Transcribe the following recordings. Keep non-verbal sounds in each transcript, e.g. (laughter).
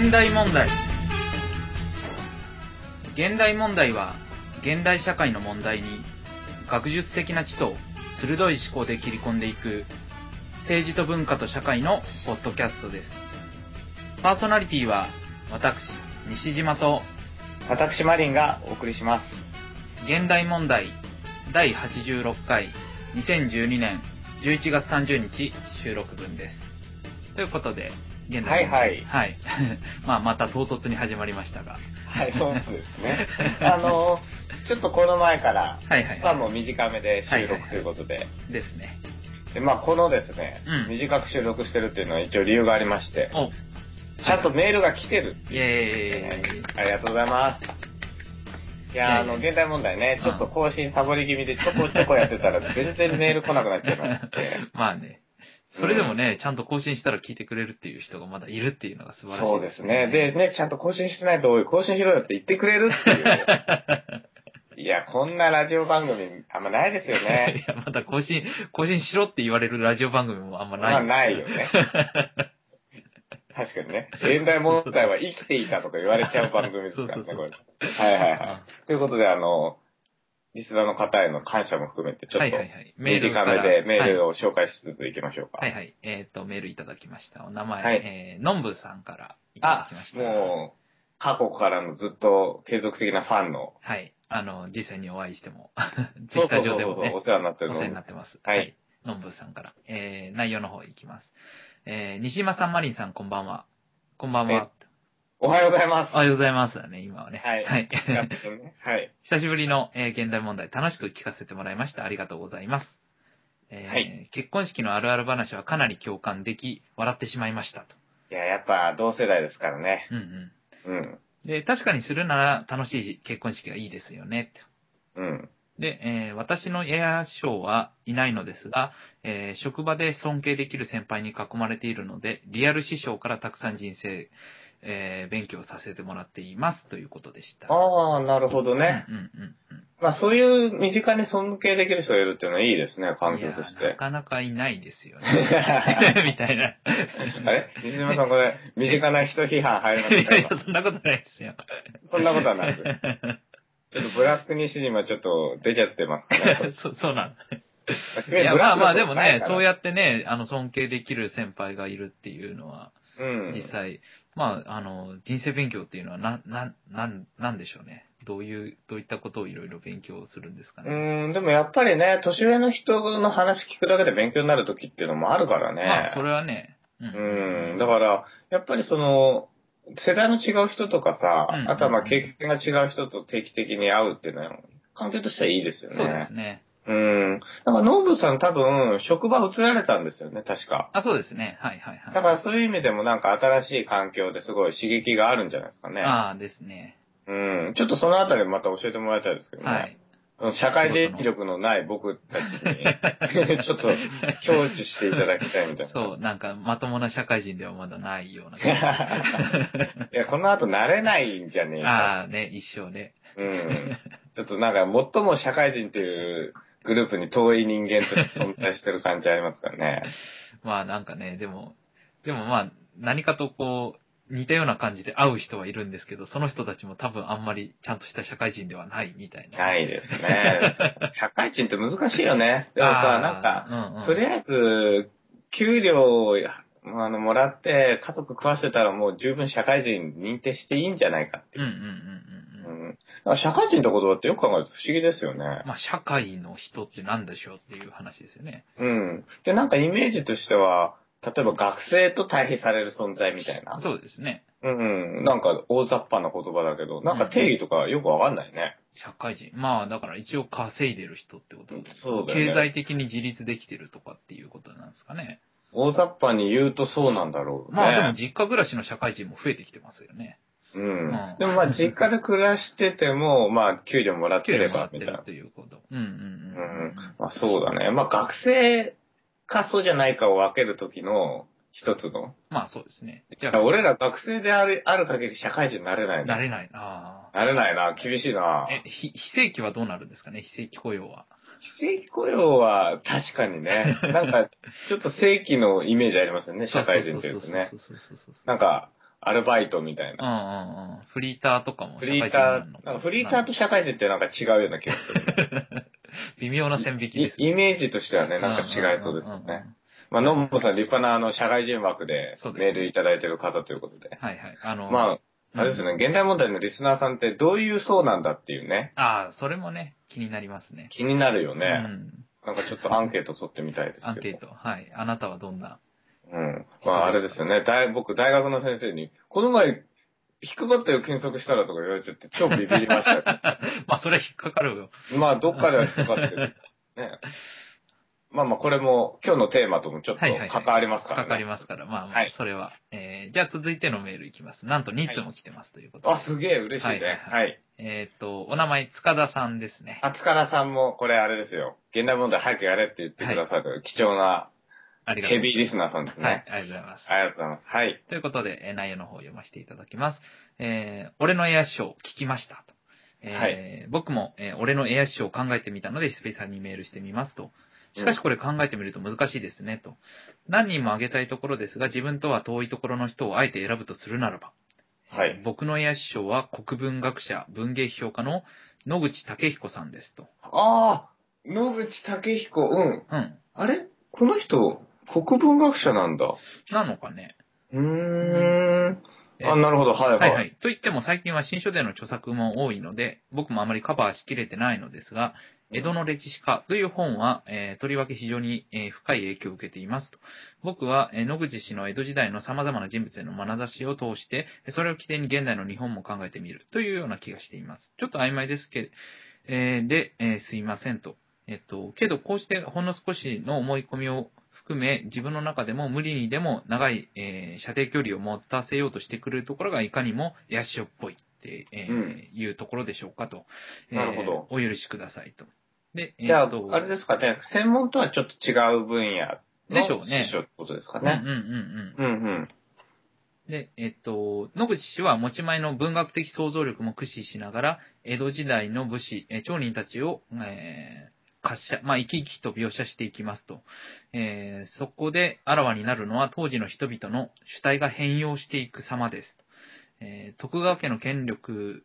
現代問題。現代問題は現代社会の問題に学術的な知と鋭い思考で切り込んでいく政治と文化と社会のポッドキャストです。パーソナリティは私西島と。私マリンがお送りします。現代問題第86回。2012年11月30日収録分です。ということで現代はい。はいはい。(laughs) まあまた唐突に始まりましたが。はい、そうですね。(laughs) あの、ちょっとこの前から、はいはい。期間も短めで収はいはいはい録ということで、ですね。で、まあこのですね、うん。短く収録してるっていうのは一応理由がありまして、お。ちゃんとメールが来てるってイいう、エーイ。ありがとうございます。いやあの、現代問題ね、ちょっと更新サボり気味でちょこちょこやってたら全然メール来なくなっちゃいまして。(laughs) まあね。それでもね、ちゃんと更新したら聞いてくれるっていう人がまだいるっていうのが素晴らしいそうですね。で、ね、ちゃんと更新してないと、おい更新しろよって言ってくれるっていう。(laughs) いや、こんなラジオ番組あんまないですよね。(laughs) いや、まだ更新、更新しろって言われるラジオ番組もあんまない。まあないよね。(laughs) 確かにね。現代問題は生きていたとか言われちゃう番組ですからね、これ。はいはいはい。ということで、あの、リスナーの方への感謝も含めて、ちょっと短めでメールを。を紹介しつついきましょうか。はいはい。えっ、と、メールいただきました。お名前、はいえー、のんぶさんからいただあきまし、た。もう、過去からのずっと継続的なファンの、はい。あの、実際にお会いしても、ツイッタそうそうー上でもねお世話になってるおの世話になってます。はい。のんぶさんから。えー、内容の方いきます。えー、西島さん、マリンさん、こんばんは。こんばんは。おはようございます。おはようございますだね、今はね。はい。はい。はい。(laughs) 久しぶりの、えー現代問題、楽しく聞かせてもらいました。ありがとうございます。えーはい結婚式のあるある話はかなり共感でき、笑ってしまいましたと。いや、やっぱ同世代ですからね。うんうん。うん。で、確かにするなら楽しい結婚式がいいですよね。とうん。で、えー私のエアショーはいないのですが、えー職場で尊敬できる先輩に囲まれているので、リアル師匠からたくさん人生、えー勉強させてもらっていますということでした。ああ、なるほどね。うんうん。まあそういう身近に尊敬できる人がいるっていうのはいいですね、環境としいやなて。かなかいないですよね。あ (laughs) (laughs) みたいな。れ？西島さんこれ、身近な人批判入りまいやいやそんなことないですよ。そんなことはないです。ちょっとブラック西島ちょっと出ちゃってますかね。(laughs) そそうなの。いいや、まあまあでもね、そうやっってね、あの、尊敬できる先輩がいるっていうのは、て。うん。実際、まあ、あの、人生勉強っていうのは、な、な、なん、なんでしょうね。どういう、どういったことをいろいろ勉強するんですかうね。ん、でもやっぱりね、年上の人の話聞くだけで勉強になる時っていうのもあるからね。まあ、それはね、ううん、だから、やっぱりその、世代の違う人とかさ、うんあとはまあ経験が違う人と定期的に会うっていうのは、環境としてはいいですよね。そうですね。うん。だから、ノブさん多分、職場移られたんですよね、確か。あ、そうですね。はいはいはい。だからそういう意味でもなんか新しい環境ですごい刺激があるんじゃないですかね。ああですね。うん。ちょっとそのあたりまた教えてもらいたいですけどね。はい。社会人力のない僕たちに、(laughs) ちょっと享受していただきたいみたいな。そう、なんか、まともな社会人ではまだないような。(laughs) いや、この後慣れないんじゃねえか。ああね、一生ね。うん。ちょっとなんか、最も社会人っていうグループに遠い人間として存在してる感じありますからね。(laughs) まあなんかね、でも、でもまあ、何かとこう、似たような感じで会う人はいるんですけど、その人たちも多分あんまりちゃんとした社会人ではないみたいな。ないですね。(laughs) 社会人って難しいよね。でもさ、なんか、うんうんとりあえず、給料をあのもらって家族食わせたらもう十分社会人認定していいんじゃないかっていう。うんうんうんうんうん。うん、だから社会人って言葉ってよく考えると不思議ですよね。まあ、社会の人って何でしょうっていう話ですよね。うん。で、なんかイメージとしては、例えば学生と対比される存在みたいな。そうですね。うんうん。なんか大雑把な言葉だけど、なんか定義とかよくわかんないね。社会人。まあ、だから一応稼いでる人ってことそうだよね経済的に自立できてるとかっていうことなんですかね。大雑把に言うとそうなんだろうね。まあ、でも実家暮らしの社会人も増えてきてますよね。うん。うんでもまあ実家で暮らしてても、まあ給料もらってれ給料もらってばみたいなる。ということ。うんうんうん。うん。まあそうだね。まあ学生かそうじゃないかを分けるときの一つの。まあそうですね。じゃあ、俺ら学生であるある限り社会人になれないね。なれないななれないな。厳しいな。え、非非正規はどうなるんですかね？非正規雇用は。非正規雇用は確かにね、(laughs) なんかちょっと正規のイメージありますよね、社会人っていうとねそ。うそうそうそうそうなんか、アルバイトみたいうんな。うんうん。フリーターとかもフリーター、になんかフリーターと社会人ってなんか違うような気がする。(laughs) 微妙な線引きですね。イイメージとしてはね、なんか違いそうですよんんんね。まあ、のんぼさん立派なあの、社会人枠でメールいただいてる方ということで。はいはい。あの、まあ、あれですね、現代問題のリスナーさんってどういう層なんだっていうね、ああ、それもね、気になりますね。気になるようね。ん。なんかちょっとアンケート取ってみたいですけど。アンケート。はい。あなたはどんなうん。まあ、あれですよね。大僕、大学の先生に、この前、引っかかったよ、検索したらとか言われちゃって、超ビビりましたよ。(laughs) まあ、それは引っかかるよ。まあ、どっかでは引っかかってる。ね。まあまあ、これも今日のテーマともちょっとはいはいはい関わりますからね。かかりますから、まあそれは。えー、じゃあ続いてのメールいきます。なんと2通も来てますということで。あ、すげえ嬉しいね。はいはいははい。えーっと、お名前、塚田さんですね。あつからさんも、これあれですよ。現代問題早くやれって言ってくださる貴重なありがとうございヘビーリスナーさんですます。はい、ね。ありがとうございます。ありがとうございます。はい。ということで、えー内容の方を読ませていただきます。えー、俺のエアショー聞きましたと。えー僕も、えー俺のエアショーを考えてみたので、スペーさんにメールしてみますと。しかしこれ考えてみると難しいですね、と。何人も挙げたいところですが、自分とは遠いところの人をあえて選ぶとするならば。はいえー僕のエア師匠は国文学者、文芸批評家の野口武彦さんですと。ああ、野口武彦、うん。うん。あれ？この人、国文学者なんだ。なのかね。うーん。えあ、なるほど。はいはい。はいはい。と言っても最近は新書での著作も多いので、僕もあまりカバーしきれてないのですが、江戸の歴史家という本は、えーとりわけ非常に、えー深い影響を受けていますと。僕は、えー野口氏の江戸時代の様々な人物への眼差しを通して、それを起点に現代の日本も考えてみるというような気がしています。ちょっと曖昧ですけど、えーで、えーすいませんと。えっと、けどこうしてほんの少しの思い込みを含め、自分の中でも無理にでも長い、えー射程距離を持たせようとしてくるところがいかにもヤシオっぽいって、えーうんいうところでしょうかと。えーなるほどお許しくださいと。で、えじゃあ、あれですかね、専門とはちょっと違う分野のでしょうね師匠ってことですかね。うんうんうんうん。うんうん。で、えっと、野口氏は持ち前の文学的想像力も駆使しながら、江戸時代の武士、えー町人たちを、えー、活写、まあ、生き生きと描写していきますと。えーそこであらわになるのは当時の人々の主体が変容していく様です。えー徳川家の権力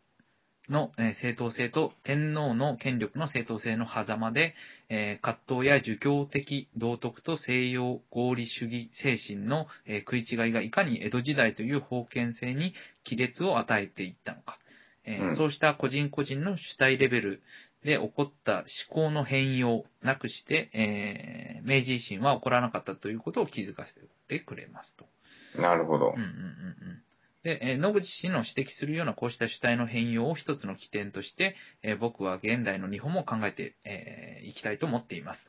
のえー正当性と天皇の権力の正当性の狭間で、えー葛藤や儒教的道徳と西洋合理主義精神の、えー食い違いがいかに江戸時代という封建性に亀裂を与えていったのか。えーうんそうした個人個人の主体レベルで起こった思考の変容なくして、えー明治維新は起こらなかったということを気づかせてくれますと。なるほどうん。うんうんうん。で、えー野口氏の指摘するようなこうした主体の変容を一つの起点として、えー僕は現代の日本も考えてい、えーいきたいと思っています。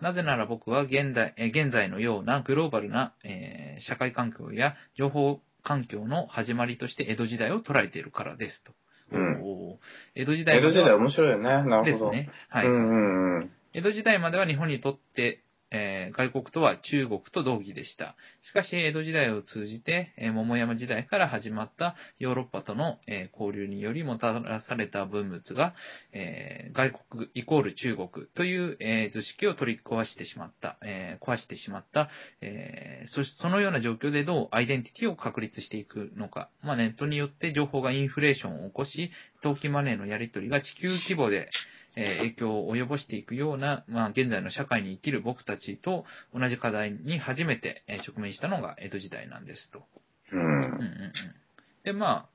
なぜなら僕は現代、えー現在のようなグローバルな、えー社会環境や情報環境の始まりとして江戸時代を捉えているからですと。うんおー江戸時代江戸時代面白いよね。なるほど。ですね。はい。うんうんうん。江戸時代までは日本にとって、えー外国とは中国と同義でした。しかし、江戸時代を通じて、えー桃山時代から始まったヨーロッパとの、えー交流によりもたらされた文物が、え外国イコール中国という、え図式を取り壊してしまった、え壊してしまった、えそしそのような状況でどうアイデンティティを確立していくのか。まあ、ネットによって情報がインフレーションを起こし、投機マネーのやり取りが地球規模で、えー影響を及ぼしていくような、まあ、現在の社会に生きる僕たちと同じ課題に初めてえー直面したのが江戸時代なんですと。うんうんうんうん、で、まあ、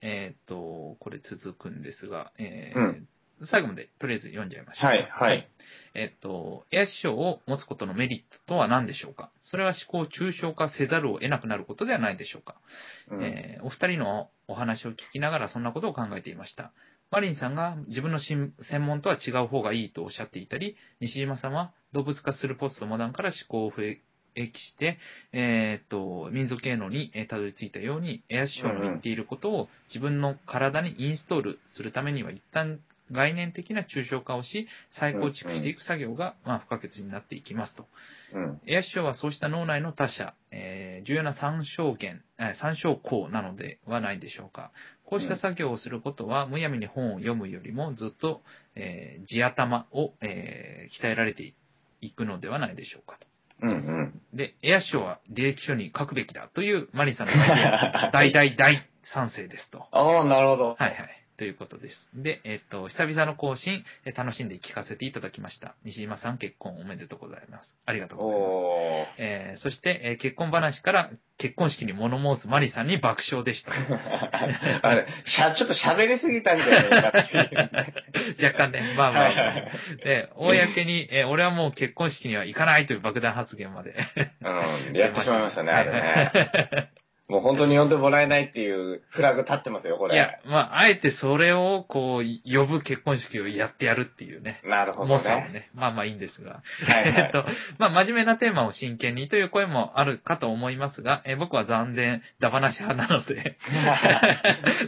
えっ、と、これ続くんですが、えーうん最後までとりあえず読んじゃいましょう。はいはい。えっと、エア師匠を持つことのメリットとは何でしょうか？それは思考を抽象化せざるを得なくなることではないでしょうか？うんえーお二人のお話を聞きながらそんなことを考えていました。マリンさんが自分の専門とは違う方がいいとおっしゃっていたり、西島さんは動物化するポストモダンから思考を増益して、えーっと、民族芸能にえーたどり着いたように、エア師匠の言っていることを自分の体にインストールするためには一旦概念的な抽象化をし、再構築していく作業が、まあ、不可欠になっていきますと。うん。エア師匠はそうした脳内の他者、えー重要な参照源、えー参照項なのではないでしょうか。こうした作業をすることは、むやみに本を読むよりもずっと、えー地頭を、えー鍛えられていくのではないでしょうかと。うんうん。で、エアショーは履歴書に書くべきだというマリさんのアイデア大大大賛成ですと。ああ、なるほど。はいはい。ということです。で、えっと、久々の更新、え楽しんで聞かせていただきました。西島さん結婚おめでとうございます。ありがとうございます。えーそして、えー結婚話から結婚式に物申すマリさんに爆笑でした。(laughs) あれ、しゃ、ちょっと喋りすぎたんじゃな。(laughs) 若干ね、まあまあ、はいはいはいで、公に、えー俺はもう結婚式には行かないという爆弾発言まで。うん、やってしまいましたね、あれね。(laughs) もう本当に呼んでもらえないっていうフラグ立ってますよ、これ。いや、まあ、あえてそれを、こう、呼ぶ結婚式をやってやるっていうね。なるほど猛者をね。ね。まあまあいいんですが。はいはい (laughs) えっと、まあ真面目なテーマを真剣にという声もあるかと思いますが、えー僕は残念、ダバなし派なので、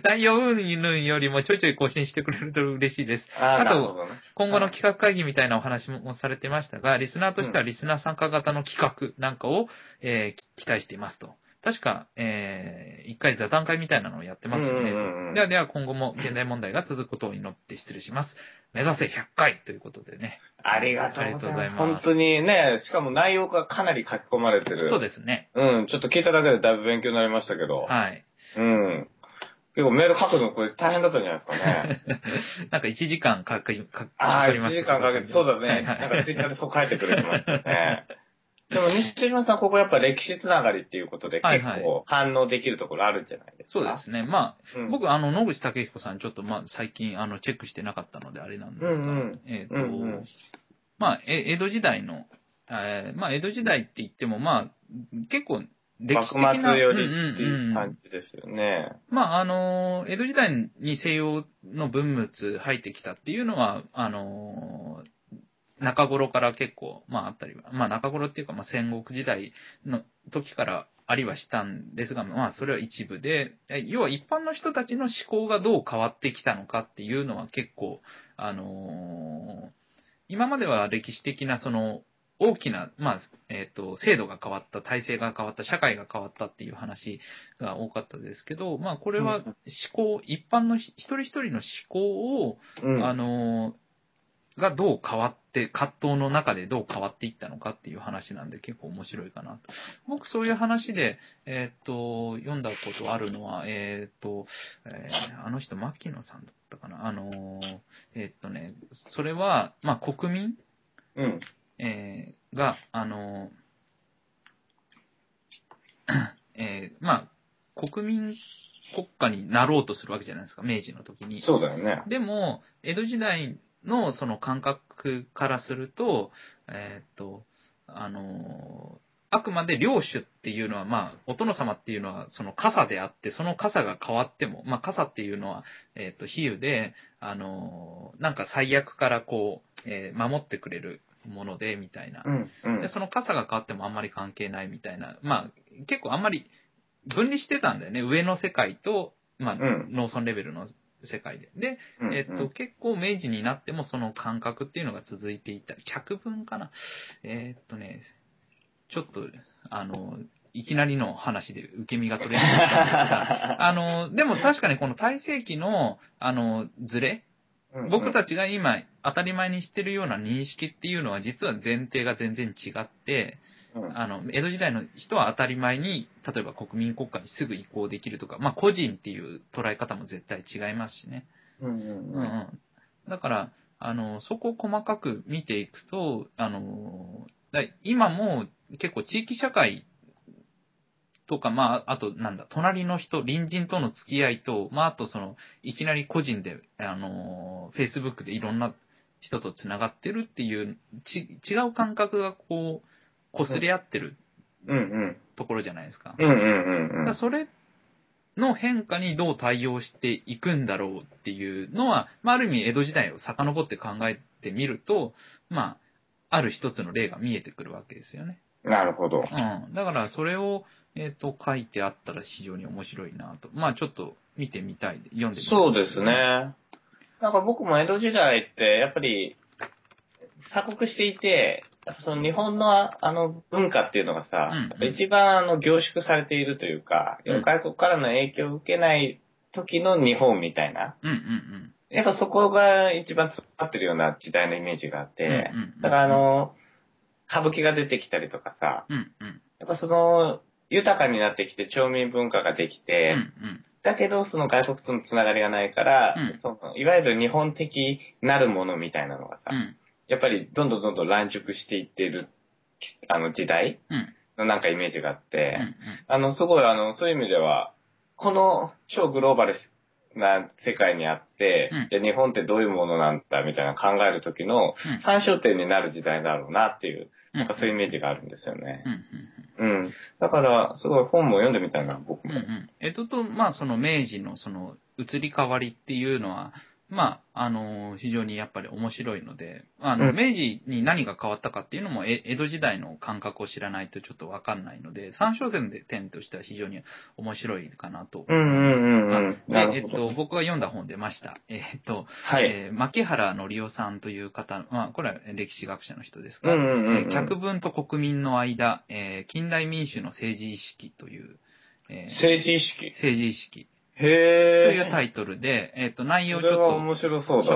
内容云々よりもちょいちょい更新してくれると嬉しいです。あーあとね。今後の企画会議みたいなお話もされてましたが、リスナーとしてはリスナー参加型の企画なんかを、えー期待していますと。確か、えー、一回座談会みたいなのをやってますよね。ではでは今後も現代問題が続くことを祈って失礼します。目指せ100回ということでね。ありがとうございま。ますす本当にね、しかも内容がかなり書き込まれてる。そうですね。うん、ちょっと聞いただけでだいぶ勉強になりましたけど。はい。うん。結構メール書くのこれ大変だったんじゃないですかね。(laughs) なんか1時間かかり、かああ、1かりました時間かけて、そうだね。はいなんかツイッターでそう書いてくれてましたね。(laughs) でも、西島さん、ここやっぱ歴史つながりっていうことで、はいはい結構反応できるところあるんじゃないですか？そうですね。まあ、うん僕、あの、野口武彦さん、ちょっと、まあ、最近、あの、チェックしてなかったので、あれなんですが、うんうんえっ、と、うんうんまあ、え江戸時代の、えーまあ、江戸時代って言っても、まあ、結構、歴史幕的な。末よりうんうんっていううん感じですよね。まあ、あの、江戸時代に西洋の文物入ってきたっていうのは、あの、中頃から結構、まああったりは、まあ中頃っていうか、まあ戦国時代の時からありはしたんですが、まあそれは一部で、え要は一般の人たちの思考がどう変わってきたのかっていうのは結構、あの今までは歴史的なその大きな、まあ、えっ、と、制度が変わった、体制が変わった、社会が変わったっていう話が多かったですけど、まあこれは思考、一般の一人一人の思考を、うん。あのがどう変わって、葛藤の中でどう変わっていったのかっていう話なんで結構面白いかなと。僕そういう話で、えーっと、読んだことあるのは、えーっと、えーあの人、牧野さんだったかな。あのーえーっとね、それは、まあ国民、うん。えーが、あのー (coughs) えーまあ国民国家になろうとするわけじゃないですか、明治の時に。そうだよね。でも、江戸時代のその感覚からすると、えーっと、あの、あくまで領主っていうのは、まあ、お殿様っていうのは、その傘であって、その傘が変わっても、まあ、傘っていうのは、えーっと、比喩で、あの、なんか最悪からこう、えー守ってくれるもので、みたいなう。ん。うんで、。その傘が変わってもあんまり関係ないみたいな、まあ、結構あんまり分離してたんだよね。上の世界と、まあ、うん農村レベルの世界で。で、うんえっと、結構明治になってもその感覚っていうのが続いていた。百分かな。えーっとね、ちょっと、あの、いきなりの話で受け身が取れなかったんですが、(laughs) あの、でも確かにこの大世紀の、あの、ズレ、うん僕たちが今当たり前にしてるような認識っていうのは実は前提が全然違って、うんあの、江戸時代の人は当たり前に、例えば国民国家にすぐ移行できるとか、まあ個人っていう捉え方も絶対違いますしね。うんうんうんうん。うん。だから、あの、そこを細かく見ていくと、あの、だ今も結構地域社会とか、まあ、あとなんだ、隣の人、隣人との付き合いと、まあ、あとその、いきなり個人で、あの、Facebook でいろんな人と繋がってるっていう、ち違う感覚がこう、擦れ合ってるうんうん。ところじゃないですか。うんうんうんうんだから。それの変化にどう対応していくんだろうっていうのは、まあ、ある意味江戸時代を遡って考えてみると、まあ、ある一つの例が見えてくるわけですよね。なるほど。うん。だからそれを、えっ、と、書いてあったら非常に面白いなと。まあ、ちょっと見てみたい、読んでみたい。そうですね。。なんか僕も江戸時代って、やっぱり、鎖国していて、その日本のあの文化っていうのがさ、うんやっぱ一番あの凝縮されているというか、うん外国からの影響を受けない時の日本みたいな。うんうんうん。やっぱそこが一番詰まってるような時代のイメージがあって、うんうんうんだからあの、歌舞伎が出てきたりとかさ、うんうん。やっぱその、豊かになってきて町民文化ができうて、んうん。だけどその外国とのつながりがないから、うんいわゆる日本的なるものみたいなのがさ、うんやっぱりどんどんどんどん乱熟していってる、あの時代うん。のなんかイメージがあって、うんあの、すごいあの、そういう意味では、この超グローバルな世界にあって、うんじゃあ日本ってどういうものなんだみたいな考える時のうん参照点になる時代だろうなっていう、うん。なんかそういうイメージがあるんですよねう。んうんうん。だから、すごい本も読んでみたいな、僕も。うんうん。江戸と、まあ、その明治のその移り変わりっていうのは、まあ、あの、非常にやっぱり面白いので、あの、うん明治に何が変わったかっていうのも、え江戸時代の感覚を知らないとちょっとわかんないので、参照点で点としては非常に面白いかなと思います。うんうんうんうんあで、えっと、僕が読んだ本出ました。えっと、はい。えー牧原紀夫さんという方、まあ、これは歴史学者の人ですが、うんうんうんうんえー客文と国民の間、えー近代民主の政治意識という、えー政治意識。政治意識へとえ。いうタイトルで、えっ、と、内容をちょっと。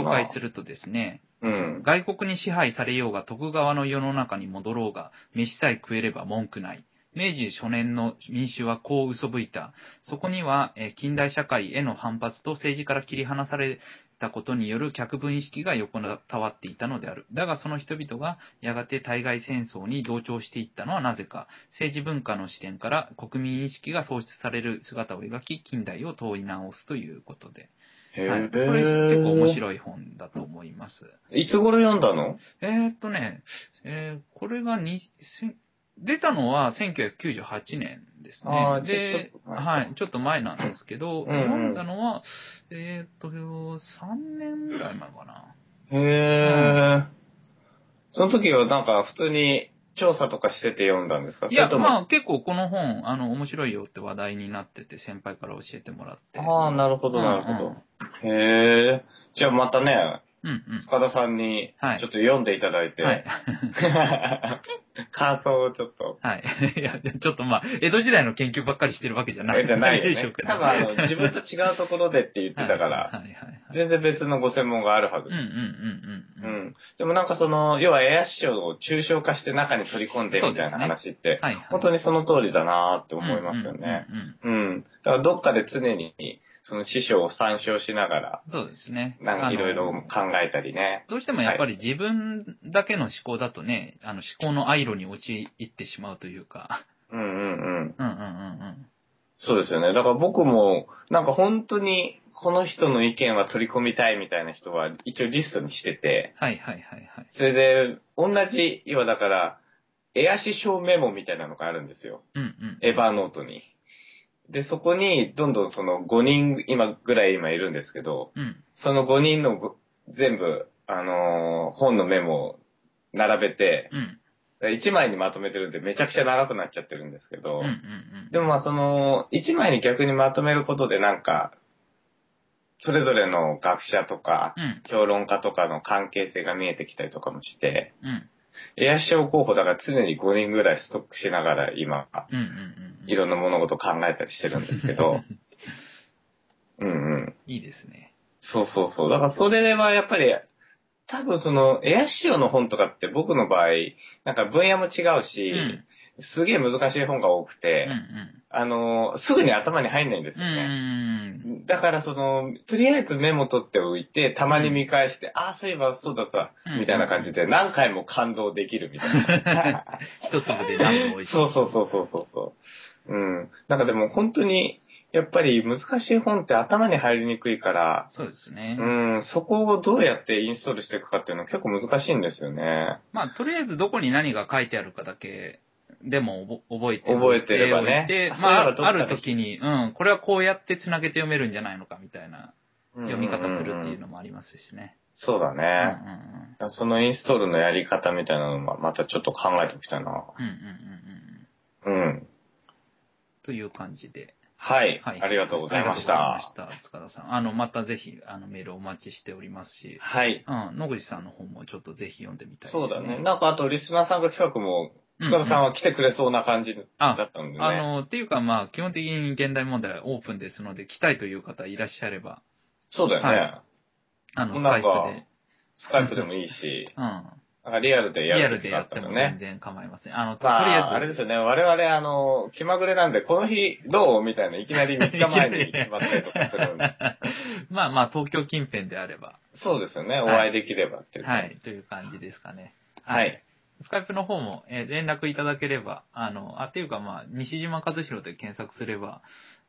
紹介するとですね、うん。外国に支配されようが徳川の世の中に戻ろうが、飯さえ食えれば文句ない。明治初年の民主はこう嘘吹いた。そこには、えー近代社会への反発と政治から切り離されたことによる客分意識が横たわっていたのである。だがその人々がやがて対外戦争に同調していったのはなぜか。政治文化の視点から国民意識が創出される姿を描き、近代を問い直すということで。はい。これ結構面白い本だと思います。いつ頃読んだの？えー、っとね、えーこれがにせん出たのは1998年ですね。ではい、ちょっと前なんですけど、うんうん読んだのは、えー、っと、3年ぐらい前かな。へえ。その時はなんか普通に調査とかしてて読んだんですか？いや、まあ結構この本、あの、面白いよって話題になってて、先輩から教えてもらって。ああ、なるほど、なるほうんど。へえ。じゃあまたね、うんうん。塚田さんにはいちょっと読んでいただいて、はい。(laughs) 感想をちょっと。はい。(laughs) いや、ちょっとまあ、江戸時代の研究ばっかりしてるわけじゃない。じゃないよでしょう。けどね多分あの、自分と違うところでって言ってたから、はいはい。全然別のご専門があるはずうんうんうんううん。ん。でもなんかその、要はエア師匠を抽象化して中に取り込んでみたいな話って、はいはい。本当にその通りだなーって思いますよね。うん。だからどっかで常に、その師匠を参照しながら、そうですね。なんかいろいろ考えたりね。どうしてもやっぱり自分だけの思考だとね、あの思考のアイロに陥ってしまうというか。うんうんうん。うんうんうんうん。そうですよね。だから僕も、なんか本当に、この人の意見は取り込みたいみたいな人は一応リストにしてて、はいはいはいはい。それで、同じ、要はだから、エア師匠メモみたいなのがあるんですよ。うんうん。エヴァーノートに。で、そこに、どんどんその5人、今ぐらい今いるんですけど、うん。その5人のご全部、あのー本のメモを並べて、うん。1枚にまとめてるんでめちゃくちゃ長くなっちゃってるんですけど、うんうんうん。でもまあその、1枚に逆にまとめることでなんか、それぞれの学者とか、うん。評論家とかの関係性が見えてきたりとかもして、うん。エア師匠候補だから常に5人ぐらいストックしながら今、うんうんうん。いろんな物事を考えたりしてるんですけど、(laughs) うんうん。いいですね。そうそうそう。だからそれはやっぱり、多分その、エアシオの本とかって僕の場合、なんか分野も違うし、うん。すげえ難しい本が多くうて、んうん。あの、すぐに頭に入んないんですうんうよね。んだからその、とりあえずメモ取っておいて、たまに見返して、ああ、そういえばそうだった、うんみたいな感じで何回も感動できるみたいな。(laughs) 一粒で何度美味しい。そうそうそうそうそうそう。うん。なんかでも本当に、やっぱり難しい本って頭に入りにくいから、そうですね。うん、そこをどうやってインストールしていくかっていうのは結構難しいんですよね。まあ、とりあえずどこに何が書いてあるかだけでも覚えて覚えてればねで、まあ、ある時に、うん、これはこうやって繋げて読めるんじゃないのかみたいな読み方するっていうのもありますしね。そうだうんうんね。そのインストールのやり方みたいなのもまたちょっと考えておきたいな。うん。うんうんうん。という感じで。はい。はい。ありがとうございましありがとうた。ございました。塚田さん。あの、またぜひ、あの、メールお待ちしておりますし、はい。うん、野口さんの方もちょっとぜひ読んでみたいです、そうだね。なんかあとリスナーさんが企画も、うん塚田さんは来てくれそうな感じだったんでね。あの、っていうかまあ、基本的に現代問題はオープンですので、来たいという方いらっしゃれば、そうだよね。はいあの、スカイプで、スカイプでもいいし、うん。リアルでリアルでやっても全。然構いません。あの、とまりあえず。あ、あれですよね。我々、あの、気まぐれなんで、この日どうみたいな、いきなり (laughs) 3日前に決まったりとかするんで。(laughs) まあまあ、東京近辺であれば。そうですよね。おはい会いできればっていう。はい、という感じですかね。はい。スカイプの方も、えー連絡いただければ、あの、あ、っていうかまあ、西島和弘で検索すれば、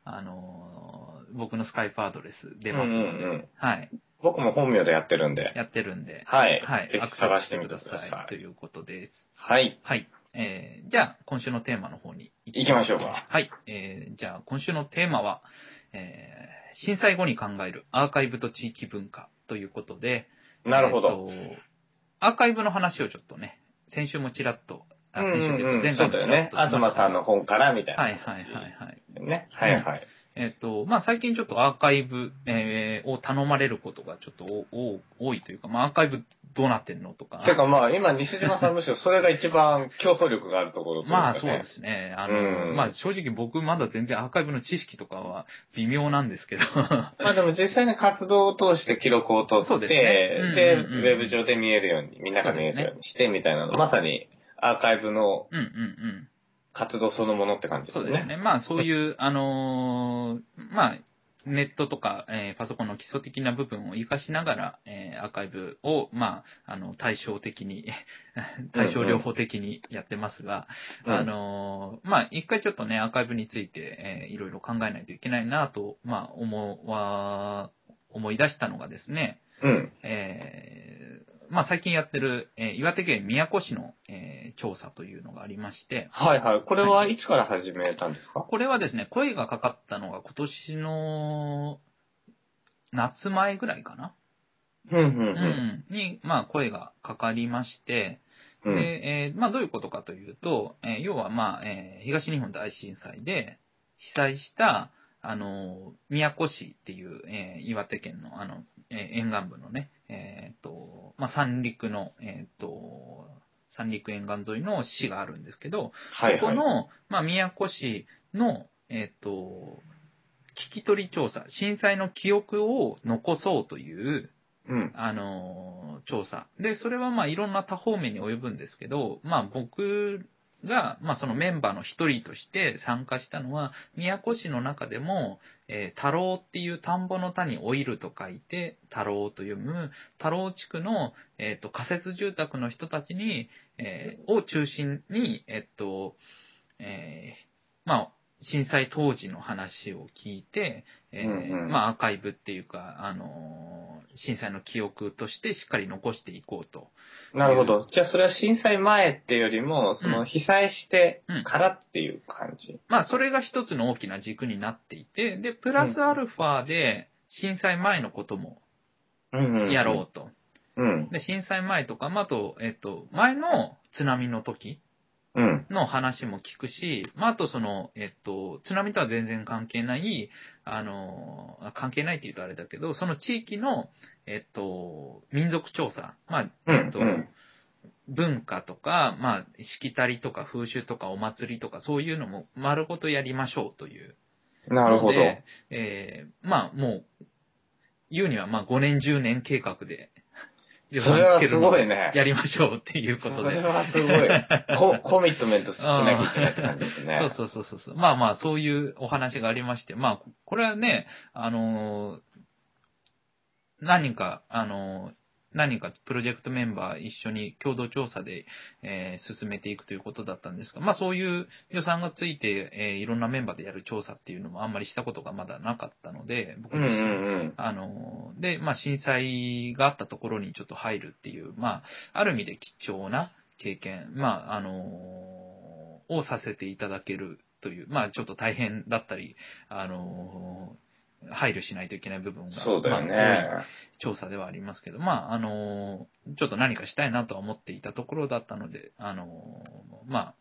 あのー僕のスカイプアドレス出ますので、うんうんうんはい、僕も本名でやってるんで。やってるんで、はい。はい、ぜひ探してみてください。ということです。はい。はい。えー、じゃあ、今週のテーマの方に行きましょうか。はい。えー、じゃあ、今週のテーマは、えー、震災後に考えるアーカイブと地域文化ということで、なるほど。えーとアーカイブの話をちょっとね、先週もちらっと、あうん先週とうんうんいうか前回もそうだよね。ちらっとしました東さんの本からみたいな。はいはいはいはい。ね。はいはい。えっ、と、まあ、最近ちょっとアーカイブ、えーを頼まれることがちょっと多いというか、まあ、アーカイブどうなってんのとか。てかまあ、今、西島さんむしろそれが一番競争力があるところねまあそうで。すね。あの、うんまあ正直僕まだ全然アーカイブの知識とかは微妙なんですけど。(laughs) まあでも実際に活動を通して記録を取って、ですねうんで、うんうんウェブ上で見えるように、みんなが見えるようにしてみたいなの、まさにアーカイブのうんうんうん。活動そのものって感じですね。そうですね。まあそういう、(laughs) あのーまあ、ネットとか、えーパソコンの基礎的な部分を活かしながら、えーアーカイブを、まあ、あの、対照的に、(laughs) 対症療法的にやってますが、うんあのーまあ、一回ちょっとね、アーカイブについて、えーいろいろ考えないといけないなと、まあ、思わ、思い出したのがですね、うん。えーまあ、最近やってる、えー岩手県宮古市の、えー調査というのがありまして、はいはい。これはい。つから始めたんですか、これはですね、声がかかったのが今年の夏前ぐらいかな、うん、うん、うん。に、まあ、声がかかりまして、うん。で、えーまあ、どういうことかというと、えー要は、まあ、えー東日本大震災で被災した、あの、宮古市っていう、えー岩手県の、あの、えー沿岸部のね、えーと、まあ、三陸の、えーと、三陸沿岸沿いの市があるんですけど、はい、はい。そこの、まあ、宮古市の、えっ、と、聞き取り調査、震災の記憶を残そうという、うん。あのー調査。で、それはまあいろんな多方面に及ぶんですけど、まあ僕が、まあそのメンバーの一人として参加したのは、宮古市の中でも、えー太郎っていう田んぼの田にオイルと書いて、太郎と読む、太郎地区の、えっ、と、仮設住宅の人たちに、えーを中心に、えっと、えーまあ、震災当時の話を聞いて、えーまあ、アーカイブっていうか、あのー震災の記憶としてしっかり残していこうと。なるほど。じゃあそれは震災前っていうよりも、その被災してからっていう感じ。まあ、それが一つの大きな軸になっていて、で、プラスアルファで震災前のこともうんうん。やろうと。う。うん。で、震災前とか、まあ、あと、えっと、前の津波の時うん。の話も聞くし、まあ、あとその、えっと、津波とは全然関係ない、あの、あ関係ないって言うとあれだけど、その地域の、えっと、民族調査、まあ、えっと、うんうん文化とか、まあ、しきたりとか風習とかお祭りとか、そういうのも丸ごとやりましょうというなるほど。ので、えーまあ、もう、言うには、まあ、5年、10年計画で、予それはす算つけるのをごいね。やりましょうっていうことで。それはすごい。コ (laughs) コミットメントしなきゃいけない感じですね。そうそうそうそう。まあまあ、そういうお話がありまして、まあ、これはね、あのー何人か、あのー何人かプロジェクトメンバー一緒に共同調査で、えー進めていくということだったんですが、まあそういう予算がついて、えーいろんなメンバーでやる調査っていうのもあんまりしたことがまだなかったので、僕うんう自身、んうん。あの、で、まあ、震災があったところにちょっと入るっていう、まあ、ある意味で貴重な経験、まあ、あの、をさせていただけるという、まあ、ちょっと大変だったり、あの、配慮しないといけない部分が、そうだよね。まあ調査ではありますけど、まあ、あの、ちょっと何かしたいなとは思っていたところだったので、あの、まあ、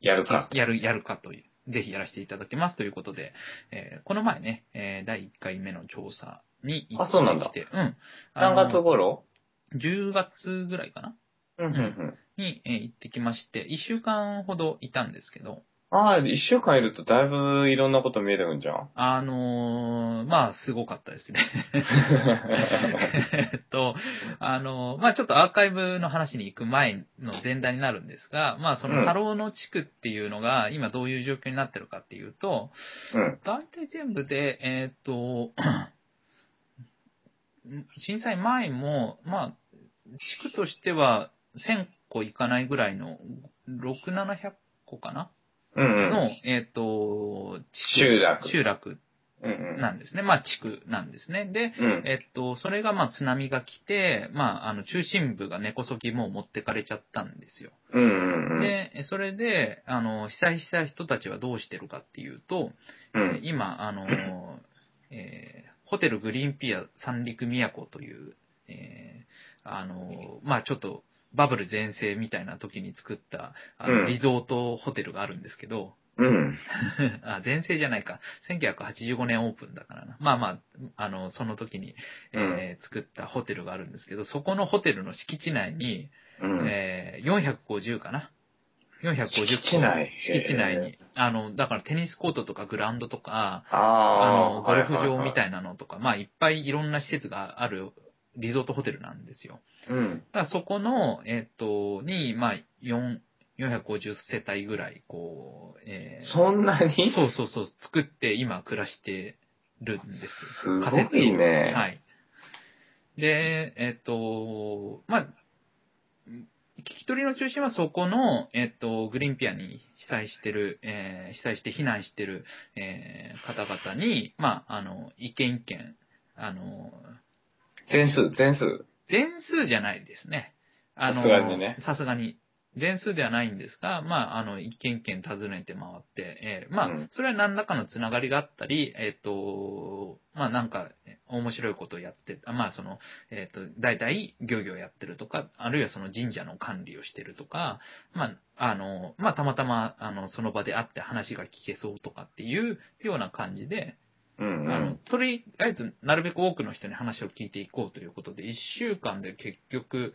やるか。やる、やるかという、ぜひやらせていただきますということで、えーこの前ね、えー第1回目の調査に行ってあそうなんだきて、うん。何月頃 ?10 月ぐらいかな？うんうんうん。に、えー行ってきまして、1週間ほどいたんですけど、ああ、一週間いるとだいぶいろんなこと見えてくるんじゃん。あのーまあ、すごかったですね。(laughs) えっと、あのーまあ、ちょっとアーカイブの話に行く前の前段になるんですが、まあ、その、うん太郎の地区っていうのが、今どういう状況になってるかっていうと、うん。大体全部で、えーっと、(clears throat) 震災前も、まあ、地区としては1000個いかないぐらいの、6、700個かなうんうん。の、えーっと、地区集落。集落。なんですね。まあ、地区なんですね。で、うん。えっと、それがまあ津波が来て、まあ、あの、中心部が根こそぎもう持ってかれちゃったんですよ。うんうんうん。で、それで、あの、被災した人たちはどうしてるかっていうと、うん。今、あの、えーホテルグリーンピア三陸都という、えーあの、まあちょっとバブル全盛みたいな時に作った、あのうんリゾートホテルがあるんですけど、うん。(laughs) あ、全盛じゃないか。1985年オープンだからな。まあまあ、あの、その時に、えー作ったホテルがあるんですけど、そこのホテルの敷地内に、うん。えー450かな。450個敷地内敷地内に。あの、だからテニスコートとかグラウンドとか、あの、ゴルフ場みい。たいなのとか、まあいっぱいいろんな施設があるリゾートホテルなんですよ。うん。だからそこの、えっ、と、に、まあ、4、450世帯ぐらい、こう、えーそんなに？そうそうそう、作って今暮らしてるんです。すごいねはい。で、えっ、と、まあ、聞き取りの中心はそこの、えっ、と、グリーンピアに被災してる、えー被災して避難してる、えー方々に、まあ、あの、一件一件、あの、全数、全数。全数じゃないですね。あのさすがにねさすがに。全数ではないんですが、まあ、あの、一軒一軒訪ねて回って、えーまあ、うんそれは何らかのつながりがあったり、えっ、と、まあ、なんか、面白いことをやって、あまあ、その、えっ、と、大体、漁業やってるとか、あるいはその神社の管理をしてるとか、まあ、あの、まあ、たまたま、あの、その場で会って話が聞けそうとかっていうような感じで、うんうあのん。、とりあえず、なるべく多くの人に話を聞いていこうということで、1週間で結局、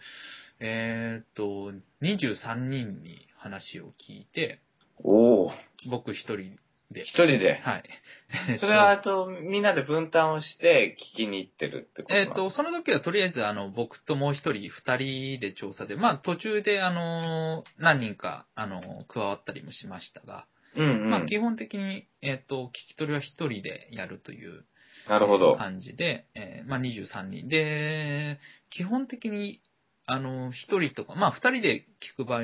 えーっと、23人に話を聞いて、おお。僕一人で一。人で？はい。(laughs) それは、あと、みんなで分担をして聞きに行ってるってことえーっと、その時はとりあえず、あの、僕ともう一人、二人で調査で、まあ、途中で、あの、何人か、あの、加わったりもしましたが、うんうん。まあ、基本的に、えーっと、聞き取りは一人でやるという、なるほど。感じで、えーまあ、23人。で、基本的に、あの、一人とか、まあ、二人で聞く場合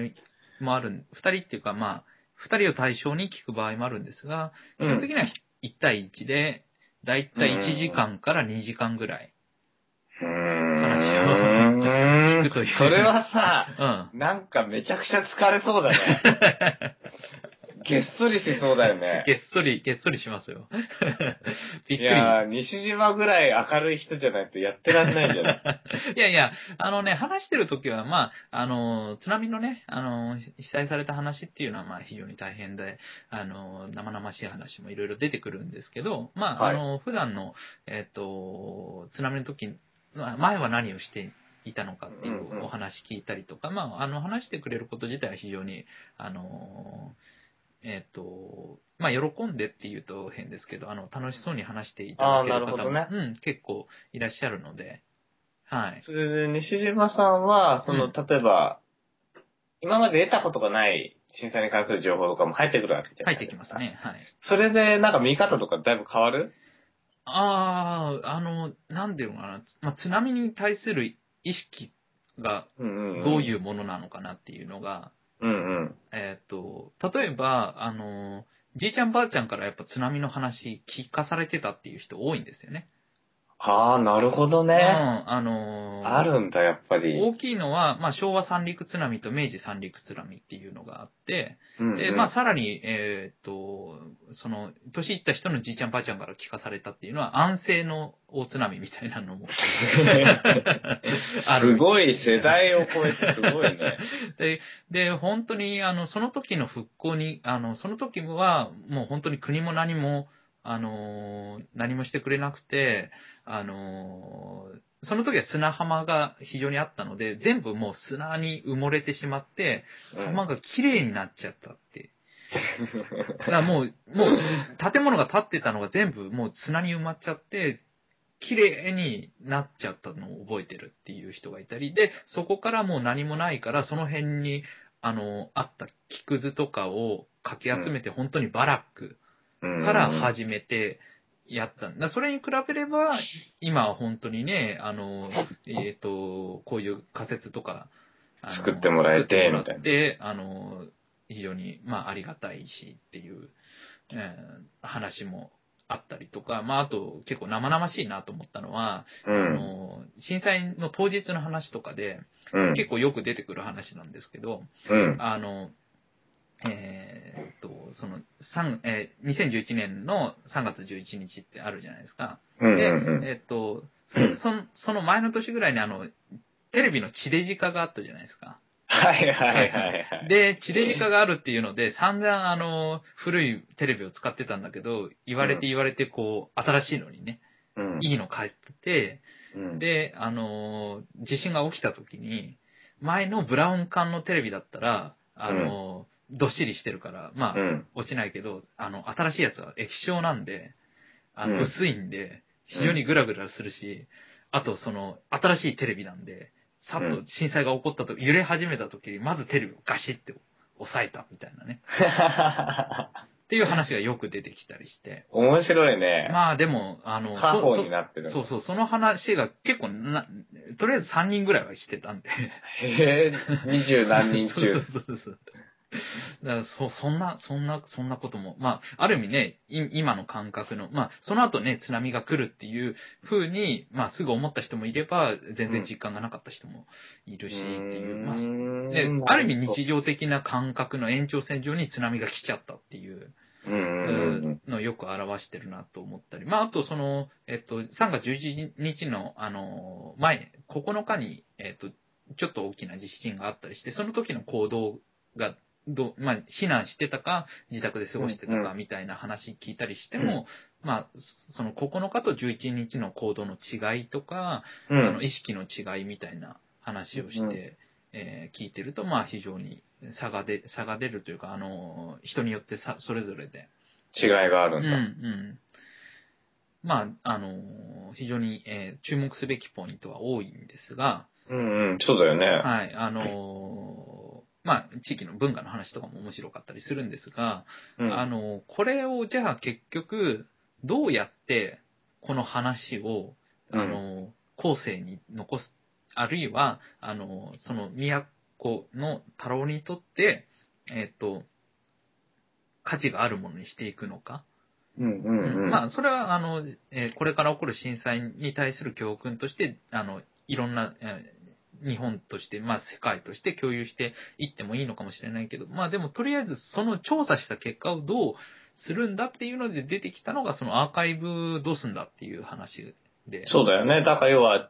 もある、二人っていうか、まあ、二人を対象に聞く場合もあるんですが、基本的には1対1で、だいたい1時間から2時間ぐらい。うーん。話を聞くというそれはさ、うん。なんかめちゃくちゃ疲れそうだね。(laughs) げっそりしそうだよね。(laughs) げっそり、げっそりしますよ。(laughs) びっくり。いやー、西島ぐらい明るい人じゃないとやってらんないんじゃない (laughs) いやいや、あのね、話してる時は、まあ、あの、津波のね、あの、被災された話っていうのは、まあ、非常に大変で、あの、生々しい話もいろいろ出てくるんですけど、まあ、はいあの、普段の、えっ、と、津波の時、まあ前は何をしていたのかっていうんうんうお話聞いたりとか、まあ、あの、話してくれること自体は非常に、あの、えっ、と、まあ、喜んでって言うと変ですけど、あの、楽しそうに話していただける方も、どねうん、結構いらっしゃるので、はい。それで、西島さんは、その、うん例えば、今まで得たことがない震災に関する情報とかも入ってくるわけじゃない入ってきます。ね。はい。それで、なんか見方とかだいぶ変わる？ああ、あの、なんていうのかな、まあ、津波に対する意識が。どういううものなのかなっていうのが、うんうん。えっ、と、例えば、あの、じいちゃんばあちゃんからやっぱ津波の話聞かされてたっていう人多いんですよね。ああ、なるほどうん、ね。あのあるんだ、やっぱり。大きいのは、まあ、昭和三陸津波と明治三陸津波っていうのがあって、うんうんで、まあ、さらに、えーっと、その、年いった人のじいちゃんばあちゃんから聞かされたっていうのは、安政の大津波みたいなのも (laughs) ある。すごい、世代を超えてすごいね。(laughs) で、で、本当に、あの、その時の復興に、あの、その時は、もう本当に国も何も、あの、何もしてくれなくて、あの、その時は砂浜が非常にあったので、全部もう砂に埋もれてしまって、うん。浜が綺麗になっちゃったって。だからもう、もう、建物が建ってたのが全部もう砂に埋まっちゃって、綺麗になっちゃったのを覚えてるっていう人がいたり、で、そこからもう何もないから、その辺に、あの、あった木くずとかをかき集めて、本当にバラックうん。から始めてやった。だそれに比べれば、今は本当にね、あの、えっ、と、こういう仮説とか、作ってもらえて作ってもらって、あの、非常に、まあ、ありがたいしっていう、えー話もあったりとか、まあ、あと結構生々しいなと思ったのは、あうん。の、震災の当日の話とかで、うん。結構よく出てくる話なんですけど、うん。あの、えーっと、その、三えー2011年の3月11日ってあるじゃないですか。うん。で、うん。えーっと、そそのその前の年ぐらいにあの、テレビの地デジ化があったじゃないですか。はいはいはいはい。で、地デジ化があるっていうので、散々あの、古いテレビを使ってたんだけど、言われて言われてこう、新しいのにね、うん。いいの買ってて、うん、で、あのー地震が起きた時に、前のブラウン管のテレビだったら、あのーどっしりしてるから、まあ、うん。落ちないけど、あの、新しいやつは液晶なんで、あの、うん薄いんで、非常にグラグラするし、あと、その、新しいテレビなんで、さっと震災が起こったと、揺れ始めた時に、まずテレビをガシって押さえたみたいなね。(laughs) っていう話がよく出てきたりして。面白いね。まあでも、あの、家そ宝になってる。そうそう、その話が結構な、とりあえず3人ぐらいはしてたんで。へえ、二十何人中。(laughs) そうそうそうそう。(laughs) だからそ、そんな、そんな、そんなことも、まあ、ある意味ね、い今の感覚の、まあ、その後ね、津波が来るっていう風に、まあ、すぐ思った人もいれば、全然実感がなかった人もいるし、っていう、まあ、ね、ある意味日常的な感覚の延長線上に津波が来ちゃったっていううん。うんうんのをよく表してるなと思ったり、まあ、あとその、えっと、3月11日の、あの、前、9日に、えっと、ちょっと大きな地震があったりして、その時の行動が、どう、まあ、避難してたか、自宅で過ごしてたうんか、みたいな話聞いたりしても、まあ、その9日と11日の行動の違いとか、うあの、ん。意識の違いみたいな話をして、うんえー聞いてると、まあ、非常に差が出、差が出るというか、あの、人によってさ、それぞれで、違いがあるうんん、だ。うん。まあ、あの、非常に、えー注目すべきポイントは多いんですが、うんうん。そうだよね。はい、あの、まあ、地域の文化の話とかも面白かったりするんですが、うんあの、これをじゃあ結局、どうやってこの話を、あの、後世に残す、あるいは、あの、その都の太郎にとって、えっと、価値があるものにしていくのか。うんうんうん。まあ、それは、あの、えーこれから起こる震災に対する教訓として、あの、いろんな、えー日本として、まあ、世界として共有していってもいいのかもしれないけど、まあ、でも、とりあえず、その調査した結果をどうするんだっていうので出てきたのが、そのアーカイブどうすんだっていう話で。そうだよね。だから要は、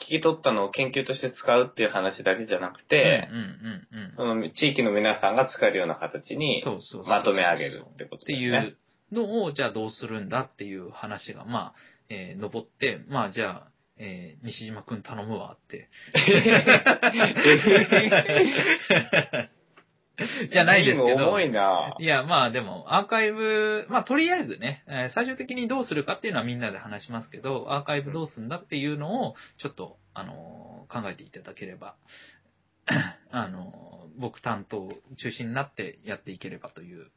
聞き取ったのを研究として使うっていう話だけじゃなくてう、んうんうんうん。その地域の皆さんが使えるような形にそうそうそうまとめ上げるってことってですね。いうのを、じゃあどうするんだっていう話が、まあ、えー、登って、まあ、じゃあ、えー、西島くん頼むわって。(laughs) じゃないですけど。重いな。いや、まあでも、アーカイブ、まあとりあえずね、えー最終的にどうするかっていうのはみんなで話しますけど、アーカイブどうするんだっていうのを、ちょっと、あのー考えていただければ、(coughs) あのー僕担当中心になってやっていければという、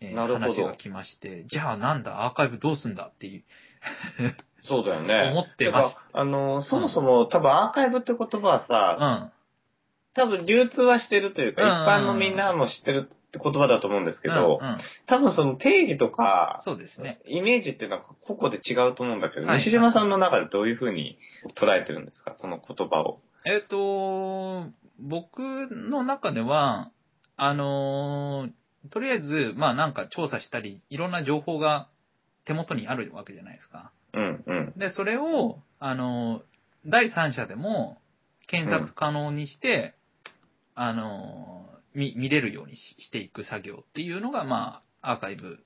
えー話が来まして、じゃあなんだ、アーカイブどうすんだっていう、そうだよね。思ってますあの、そもそも、多分アーカイブって言葉はうさ、ん。多分流通はしてるというか、うん一般のみんなも知ってるって言葉だと思うんですけど、うんうん多分その定義とか、そうですね。イメージっていうのは個々で違うと思うんだけど、はい西島さんの中でどういうふうに捉えてるんですか？その言葉を。えっ、と、僕の中では、あのーとりあえず、まあなんか調査したり、いろんな情報が手元にあるわけじゃないですか。うん、うん。で、それを、あの第三者でも検索可能にして、あの見、見れるようにししていく作業っていうのが、まあ、アーカイブ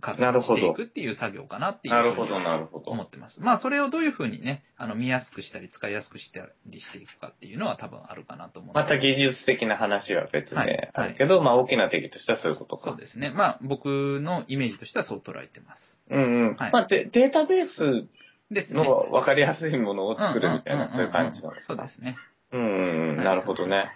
活なるほどしていくっていう作業かなっていうふうに。思ってます。まあ、それをどういうふうにね、あの、見やすくしたり、使いやすくしたりしていくかっていうのは多分あるかなと思また技術的な話は別はいであるけど、まあ大きな敵としてはそういうことか。そうですね。まあ、僕のイメージとしてはそう捉えてます。うんうん。はいまあデデータベースですね。の分かりやすいものを作るみたいな、そういう感じなんですかそうですね。うんなるほどね。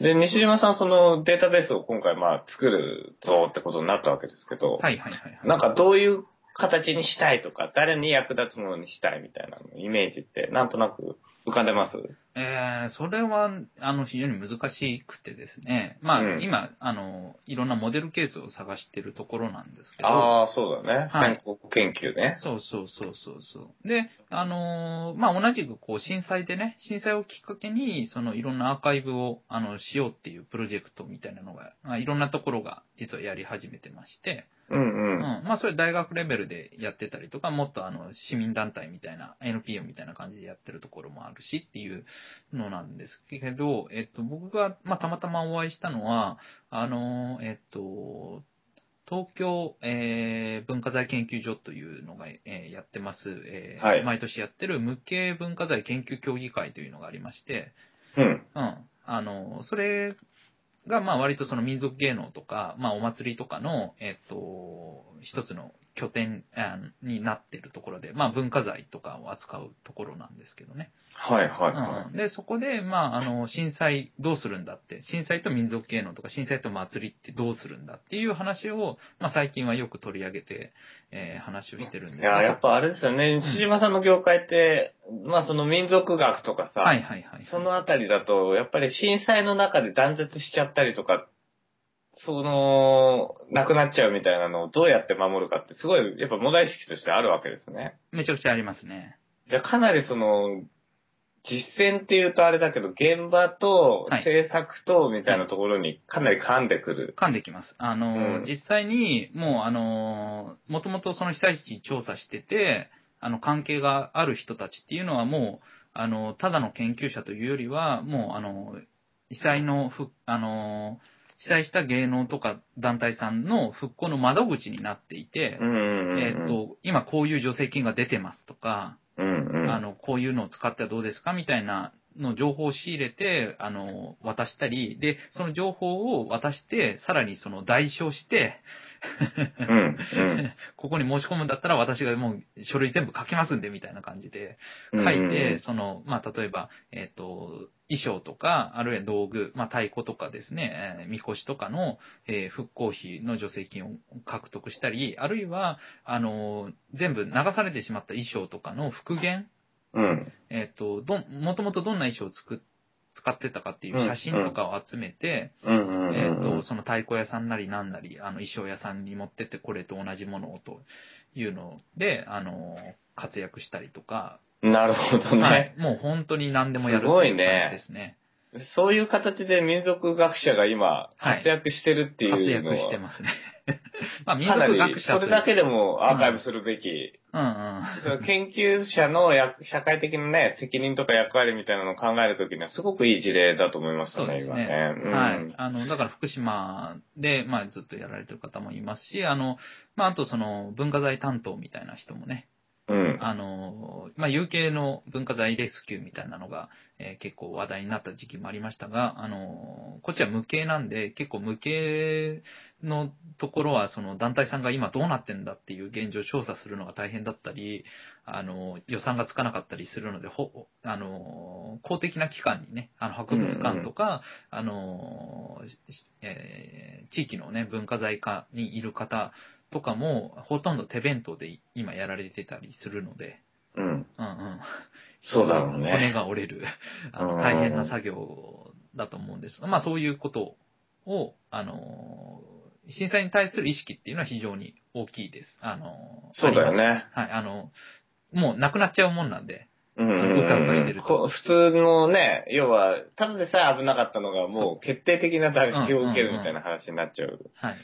で、西島さん、そのデータベースを今回まあ作るぞってことになったわけですけど、はいはいはいはい。なんかどういう形にしたいとか、誰に役立つものにしたいみたいなのイメージってなんとなく浮かんでます？えー、それは、あの、非常に難しくてですね。まあ、うん今、あの、いろんなモデルケースを探してるところなんですけど。ああ、そうだね。はい研究ね。そうそうそうそうそう。で、あのーまあ、同じくこう震災でね、震災をきっかけに、そのいろんなアーカイブを、あの、しようっていうプロジェクトみたいなのが、まあ、いろんなところが実はやり始めてまして、うんううん。ん。まあ、それ大学レベルでやってたりとか、もっとあの、市民団体みたいな、NPO みたいな感じでやってるところもあるしっていうのなんですけど、えっと、僕が、まあ、たまたまお会いしたのは、あの、えっと、東京、えー文化財研究所というのが、えーやってます、えーはい毎年やってる無形文化財研究協議会というのがありまして、うん。うん。あの、それが、まあ割とその民族芸能とか、まあお祭りとかの、えっと、一つの拠点あになっているところで、まあ文化財とかを扱うところなんですけどね。はいはいはうん、で、そこで、まあ、あの、震災どうするんだって、震災と民族芸能とか震災と祭りってどうするんだっていう話を、まあ最近はよく取り上げて、えー話をしてるんでい。いすがや、やっぱあれですよね。西島さんの業界って、まあその民族学とかさ、はいはいはい。そのあたりだと、やっぱり震災の中で断絶しちゃったりとか、その、なくなっちゃうみたいなのをどうやって守るかって、すごい、やっぱ問題意識としてあるわけですね。めちゃくちゃありますね。じゃあかなりその、実践っていうとあれだけど、現場とはい政策とみたいなところにかなり噛んでくる。噛んできます。あの、うん実際に、もう、あの、もともとその被災地調査してて、あの、関係がある人たちっていうのはもう、あの、ただの研究者というよりは、もう、あの、被災のふ、あの、被災した芸能とか団体さんの復興の窓口になっていて、うんうんうん。えっ、と、今こういう助成金が出てますとか、うんうん。あの、こういうのを使ってはどうですかみたいなの情報を仕入れて、あの、渡したり、で、その情報を渡して、さらにその代償して、うんうん (laughs) ここに申し込むんだったら私がもう書類全部書きますんで、みたいな感じで書いうんうんて、その、まあ、例えば、えっ、と、衣装とか、あるいは道具、まあ、太鼓とかですね、えー、みこしとかの、えー復興費の助成金を獲得したり、あるいは、あの、全部流されてしまった衣装とかの復元、うん。えっ、と、どん、もともとどんな衣装を作っ、使ってたかっていう写真とかを集めて。えっ、と、その太鼓屋さんなりなんなり、あの、衣装屋さんに持ってってこれと同じものをというので、あの、活躍したりとか、なるほどね。はい。もう本当に何でもやるっていいうね感じですね。そういう形で民族学者が今、はい活躍してるっていうのは、活躍してますね。(laughs) まあ、民族学者それだけでもアーカイブするべき、うんうん。その研究者の役社会的なね、責任とか役割みたいなのを考えるときにはすごくいい事例だと思いましたね、そうですね。今ね。うんはい。あの、だから福島で、まあずっとやられてる方もいますし、あの、まああとその文化財担当みたいな人もね、うん。あの、まあ、有形の文化財レスキューみたいなのが、えー結構話題になった時期もありましたが、あの、こっちは無形なんで、結構無形のところは、その団体さんが今どうなってんだっていう現状を調査するのが大変だったり、あの、予算がつかなかったりするので、ほ、あの、公的な機関にね、あの、博物館とか、あの、しえー地域のね、文化財課にいる方とかも、ほとんど手弁当で今やられてたりするので、うん。うんうん。そうだろうね骨が折れる、あうんの、大変な作業だと思うんですが、まあそういうことを、あの、震災に対する意識っていうのは非常に大きいです。あの、そうだよね。はい、あの、もうなくなっちゃうもんなんで、うんうんうんうかうかしてる普通のね、要は、ただでさえ危なかったのがもう決定的な打撃を受けるみたいな話になっちゃうはい。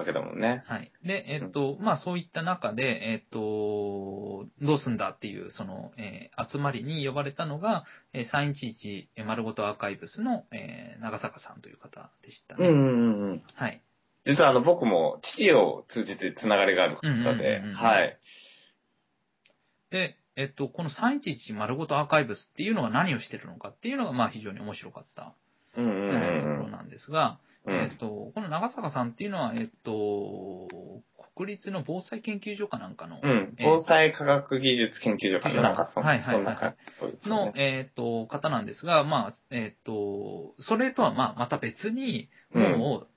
わけだもんね。はい。で、えっと、まあそういった中で、えっと、どうすんだっていう、その、えー集まりに呼ばれたのが、えー311丸ごとアーカイブスの、えー長坂さんという方でしたね。うんうんうん。はい。実はあの僕も父を通じてつながりがある方でうん、はい。で、えっと、この311丸ごとアーカイブスっていうのが何をしてるのかっていうのが、まあ非常に面白かった、とこうんろなんですが、うん。えっと、この長坂さんっていうのは、えっと、国立の防災研究所かなんかの、うん。えー防災科学技術研究所かななんかそんはいはいはいそんな感じの、えっと、方なんですが、まあ、えっと、それとは、まあ、また別に、もう、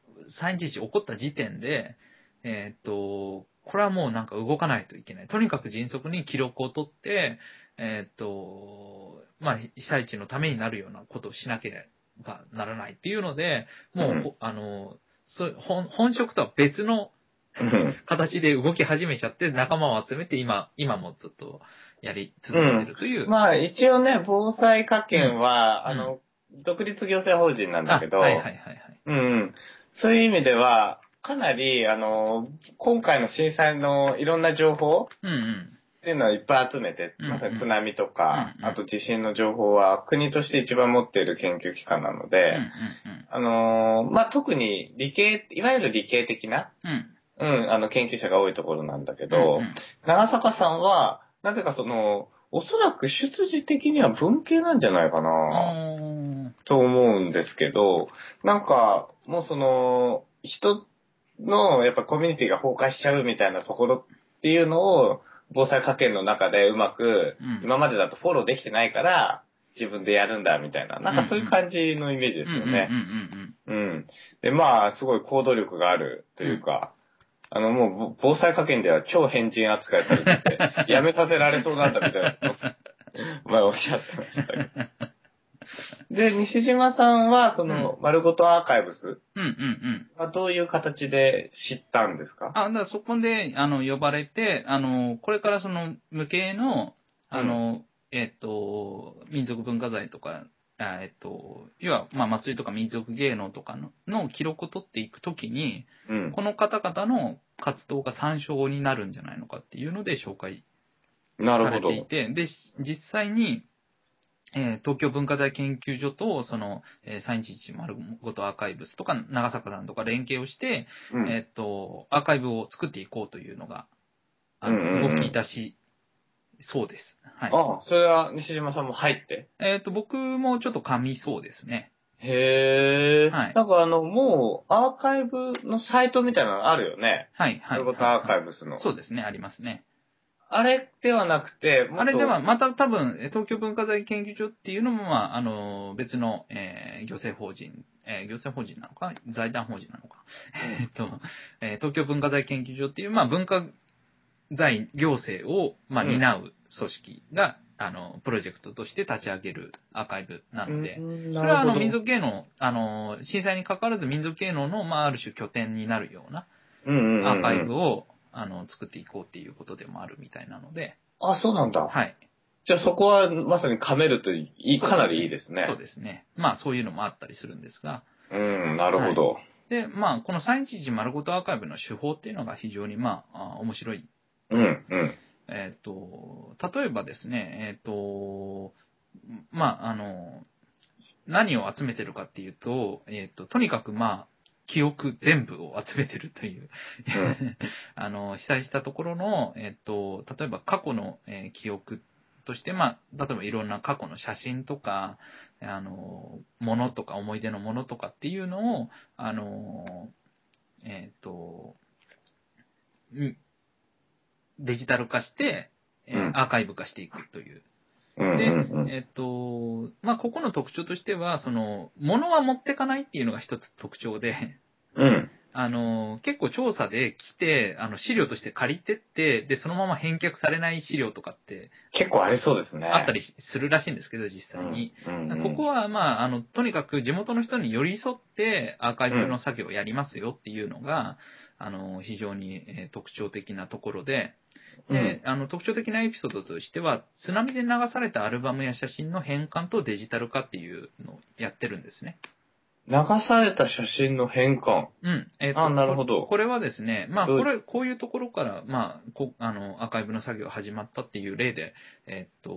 311起こった時点で、えっと、これはもうなんか動かないといけない。とにかく迅速に記録を取って、えっと、まあ、被災地のためになるようなことをしなければならないっていうので、もう、うんほあの、そう本本職とは別のうん形で動き始めちゃって、仲間を集めて、今、今もずっとやり続けてるという。まあ一応ね、防災科研は、うんあの、独立行政法人なんだけど、あはいはいはいはい。うんうん。そういう意味では、かなり、あの、今回の震災のいろんな情報うんうん。っていうのをいっぱい集めて、まさに津波とか、あと地震の情報は国として一番持っている研究機関なので、あのまあ、特に理系、いわゆる理系的な、うん。うん、あの、研究者が多いところなんだけうん。ど、うん長坂さんは、なぜかその、おそらく出自的には文系なんじゃないかな、うん。と思うんですけど、なんか、もうその、人の、やっぱコミュニティが崩壊しちゃうみたいなところっていうのを、防災科研の中でうまく、うん今までだとフォローできてないから、自分でやるんだみたいな、なんかそういう感じのイメージですよね。うん。で、まあ、すごい行動力があるというか、あの、もう、防災科研では超変人扱いされてて、やめさせられそうなんだみたいな、まあ、おっしゃってましたけど。で、西島さんは、その、丸ごとアーカイブスうんうんうん。はどういう形で知ったんですか？あ、だからそこで、あの、呼ばれて、あの、これからその、無形の、あの、えっと、民族文化財とか、あえっと、要は、まあ、祭りとか民族芸能とかのの記録を取っていくときに、うん。この方々の活動が参照になるんじゃないのかっていうので紹介さなるほど。れていて、で、し実際に、えー東京文化財研究所と、その、えー、311丸ごとアーカイブスとか、長坂さんとか連携をして、うんえーっと、アーカイブを作っていこうというのが、あのうんうんうん動き出し、そうです。はい。あ、それは西島さんも入って？えーっと、僕もちょっと噛みそうですね。へえ。はいなんかあの、もう、アーカイブのサイトみたいなのあるよね。はい、はい。丸ごとアーカイブブスの。そうですね、ありますね。あれではなくて、あれでは、また多分、えー東京文化財研究所っていうのも、まあ、あの、別の、えー行政法人、えー行政法人なのか、財団法人なのか、(laughs) えっと、えー東京文化財研究所っていう、まあ、文化財行政を、まあ、うん。担う組織が、あの、プロジェクトとして立ち上げるアーカイブなので、うんそれはあの、民族芸能、あの、震災に関わらず民族芸能の、まあ、ある種拠点になるようなうんうんうんうん。アーカイブを、あの、作っていこうっていうことでもあるみたいなので、あ、そうなんだ。はい。じゃあそこはまさに噛めるといい、かなりいいですね。そうですね。まあ、そういうのもあったりするんですが、うん、なるほど。で、まあ、この311丸ごとアーカイブの手法っていうのが非常に、まあ、あ面白い。うん、うん。えっ、と、例えばですね、えっ、と、まあ、あの、何を集めてるかっていうと、えっ、と、とにかくまあ、記憶全部を集めてるという、(laughs) あの、被災したところの、えっ、と、例えば過去の、えー記憶として、まあ、例えばいろんな過去の写真とか、あの、ものとか思い出のものとかっていうのを、あの、えっ、と、んデジタル化して、えーうんアーカイブ化していくという。うん、で。えっと、まあ、ここの特徴としては、その、物は持ってかないっていうのが一つ特徴で、うん。あの、結構調査で来て、あの、資料として借りてって、で、そのまま返却されない資料とかって結構ありそうですね。あったりするらしいんですけど、実際に。うん、うん。ここは、まあ、あの、とにかく地元の人に寄り添ってアーカイブの作業をやりますよっていうのが、あの、非常にえー特徴的なところで、で、あの、特徴的なエピソードとしては、津波で流されたアルバムや写真の変換とデジタル化っていうのをやってるんですね。流された写真の変換。うん。えっ、あなるほどここれはですね、まあ、どうこれ、こういうところから、まあ、こあの、アーカイブの作業が始まったっていう例で、えっ、と、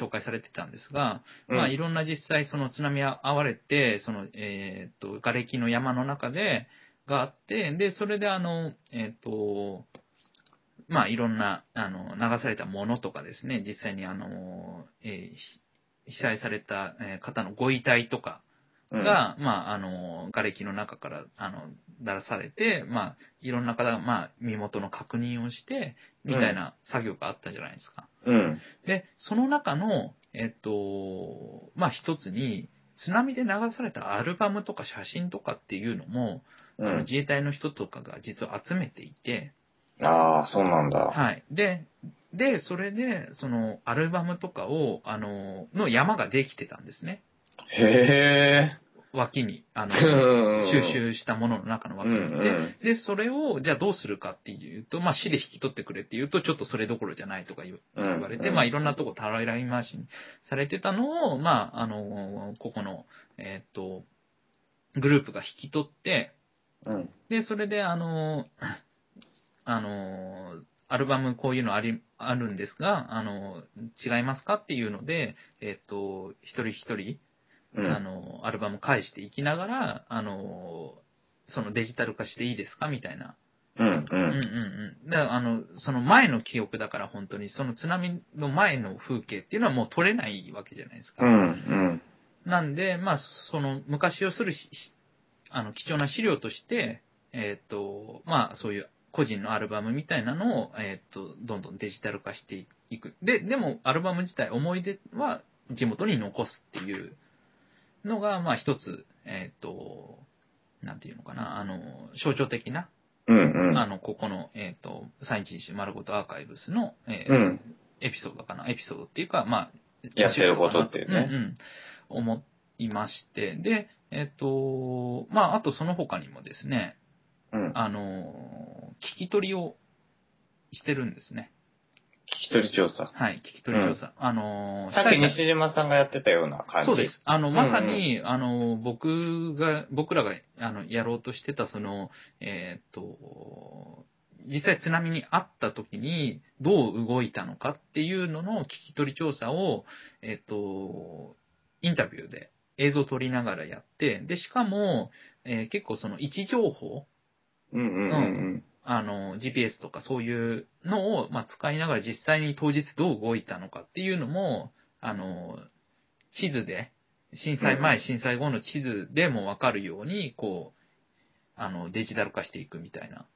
紹介されてたんですが、まあ、うんいろんな実際、その津波が遭われて、その、えっ、と、瓦礫の山の中で、があって、で、それであの、えっ、と、まあ、いろんな、あの、流されたものとかですね、実際にあの、えーひ被災されたえー方のご遺体とかうん、が、まあ、あの、瓦礫の中から、あの、出されて、まあ、いろんな方が、まあ、身元の確認をして、みたいな作業があったじゃないですか。うん。で、その中の、えっと、まあ、一つに、津波で流されたアルバムとか写真とかっていうのも、うん。あの自衛隊の人とかが実は集めていて、ああ、そうなんだ。はい。で、で、それで、その、アルバムとかを、あの、の山ができてたんですね。へえ。脇に、あの、うん収集したものの中の枠にうんうんで、で、それを、じゃあどうするかっていうと、まあ、市で引き取ってくれっていうと、ちょっとそれどころじゃないとか言われて、うんまあ、いろんなとこたらい回しにされてたのを、まあ、あの、ここの、えーっと、グループが引き取って、うん。で、それで、あの、あの、アルバムこういうのあり、あるんですが、あの、違いますかっていうので、えっと、一人一人、うん。あの、アルバム返していきながら、あの、そのデジタル化していいですか？みたいな。うん。ううんうんん。うん。だから、あの、その前の記憶だから本当に、その津波の前の風景っていうのはもう撮れないわけじゃないですか。うん。うん。なんで、まあ、その昔をするあの、貴重な資料として、えっ、と、まあ、そういう個人のアルバムみたいなのを、えっ、と、どんどんデジタル化していく。で、でも、アルバム自体、思い出は地元に残すっていうのが、まあ、一つ、えっ、と、なんていうのかな、あの、象徴的な、うん。うん。あの、ここの、えっ、と、サインチンシュ丸ごとアーカイブスの、えーうんエピソードかな、エピソードっていうか、まあ、やってることっていうねんん、思いまして、で、えっ、と、まあ、あとその他にもですね、うん。あの、聞き取りをしてるんですね。聞き取り調査。はい、聞き取り調査。あの、さっき西島さんがやってたような感じ。そうです。。あの、んうんまさに、あの、僕が、僕らが、あの、やろうとしてた、その、えーっと、実際津波にあった時に、どう動いたのかっていうのの聞き取り調査を、えーっと、インタビューで映像を撮りながらやって、で、しかも、えー結構その位置情報、うんうんうんあの、GPS とかそういうのを、まあ、使いながら実際に当日どう動いたのかっていうのも、あの、地図で、震災前、うん震災後の地図でもわかるように、こう、あの、デジタル化していくみたいな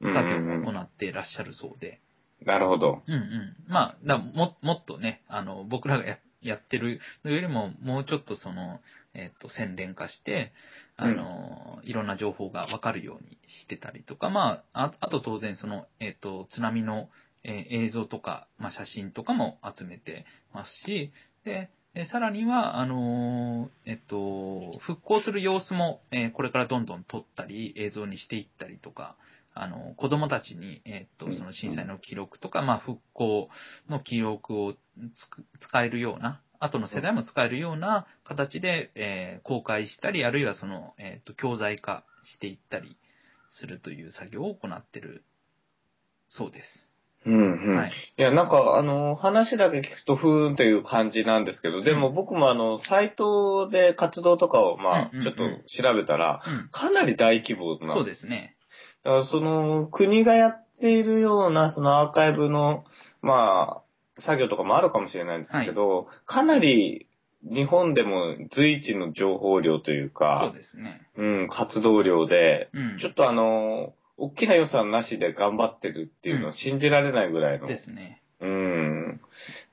うん。作業うんうんを行っていらっしゃるそうで。なるほど。うんうん。まあ、だも、もっとね、あの、僕らがややってるのよりも、もうちょっとその、えっ、と、洗練化して、あの、いろんな情報がわかるようにしてたりとか、まあ、ああと当然その、えっ、と、津波の、えー映像とか、まあ、写真とかも集めてますし、で、えーさらには、あのーえっと、復興する様子も、えーこれからどんどん撮ったり、映像にしていったりとか、あの、子供たちに、えっと、その震災の記録とか、まあ、復興の記録をつく使えるような、後の世代も使えるような形で、えー公開したり、あるいはその、えっと、教材化していったりするという作業を行ってるそうです。うんうん。はい。いや、なんか、あの、話だけ聞くと、ふーんという感じなんですけど、でも僕もあの、サイトで活動とかを、まあ、ちょっと調べたら、うん。かなり大規模な。そうですね。だからその、国がやっているような、そのアーカイブの、まあ、作業とかもあるかもしれないんですけど、かなり、日本でも随一の情報量というそうか、ですね。うん、活動量で、うん。ちょっとあの、大きな予算なしで頑張ってるっていうのは信じられないぐらいの。ですね。うん。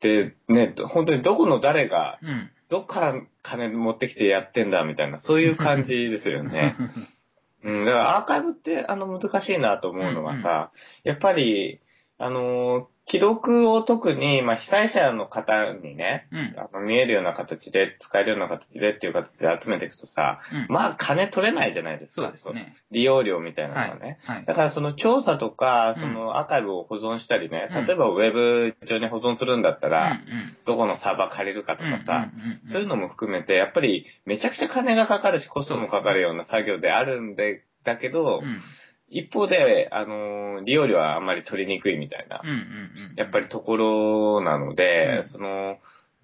で、ね、本当にどこの誰が、うん。どっから金持ってきてやってんだみたいな、そういう感じですよね。(laughs) うん、だからアーカイブって、あの、難しいなと思うのはさ、やっぱり、あの、記録を特に、まあ、被災者の方にね、うん。あの見えるような形で、使えるような形でっていう形で集めていくとさ、うん。まあ、金取れないじゃないですか。そうですね。利用料みたいなはいのはね。。はい。だからその調査とか、うんそのアーカイブを保存したりね、うん例えばウェブ上に保存するんだったら、うんどこのサーバー借りるかとうん。かさ、そういうのも含めて、やっぱりめちゃくちゃ金がかかるし、コストもかかるような作業であるんで、だけど、うん。一方で、あのー、利用料はあんまり取りにくいみたいな、うんうんうん。やっぱりところなので、うんその、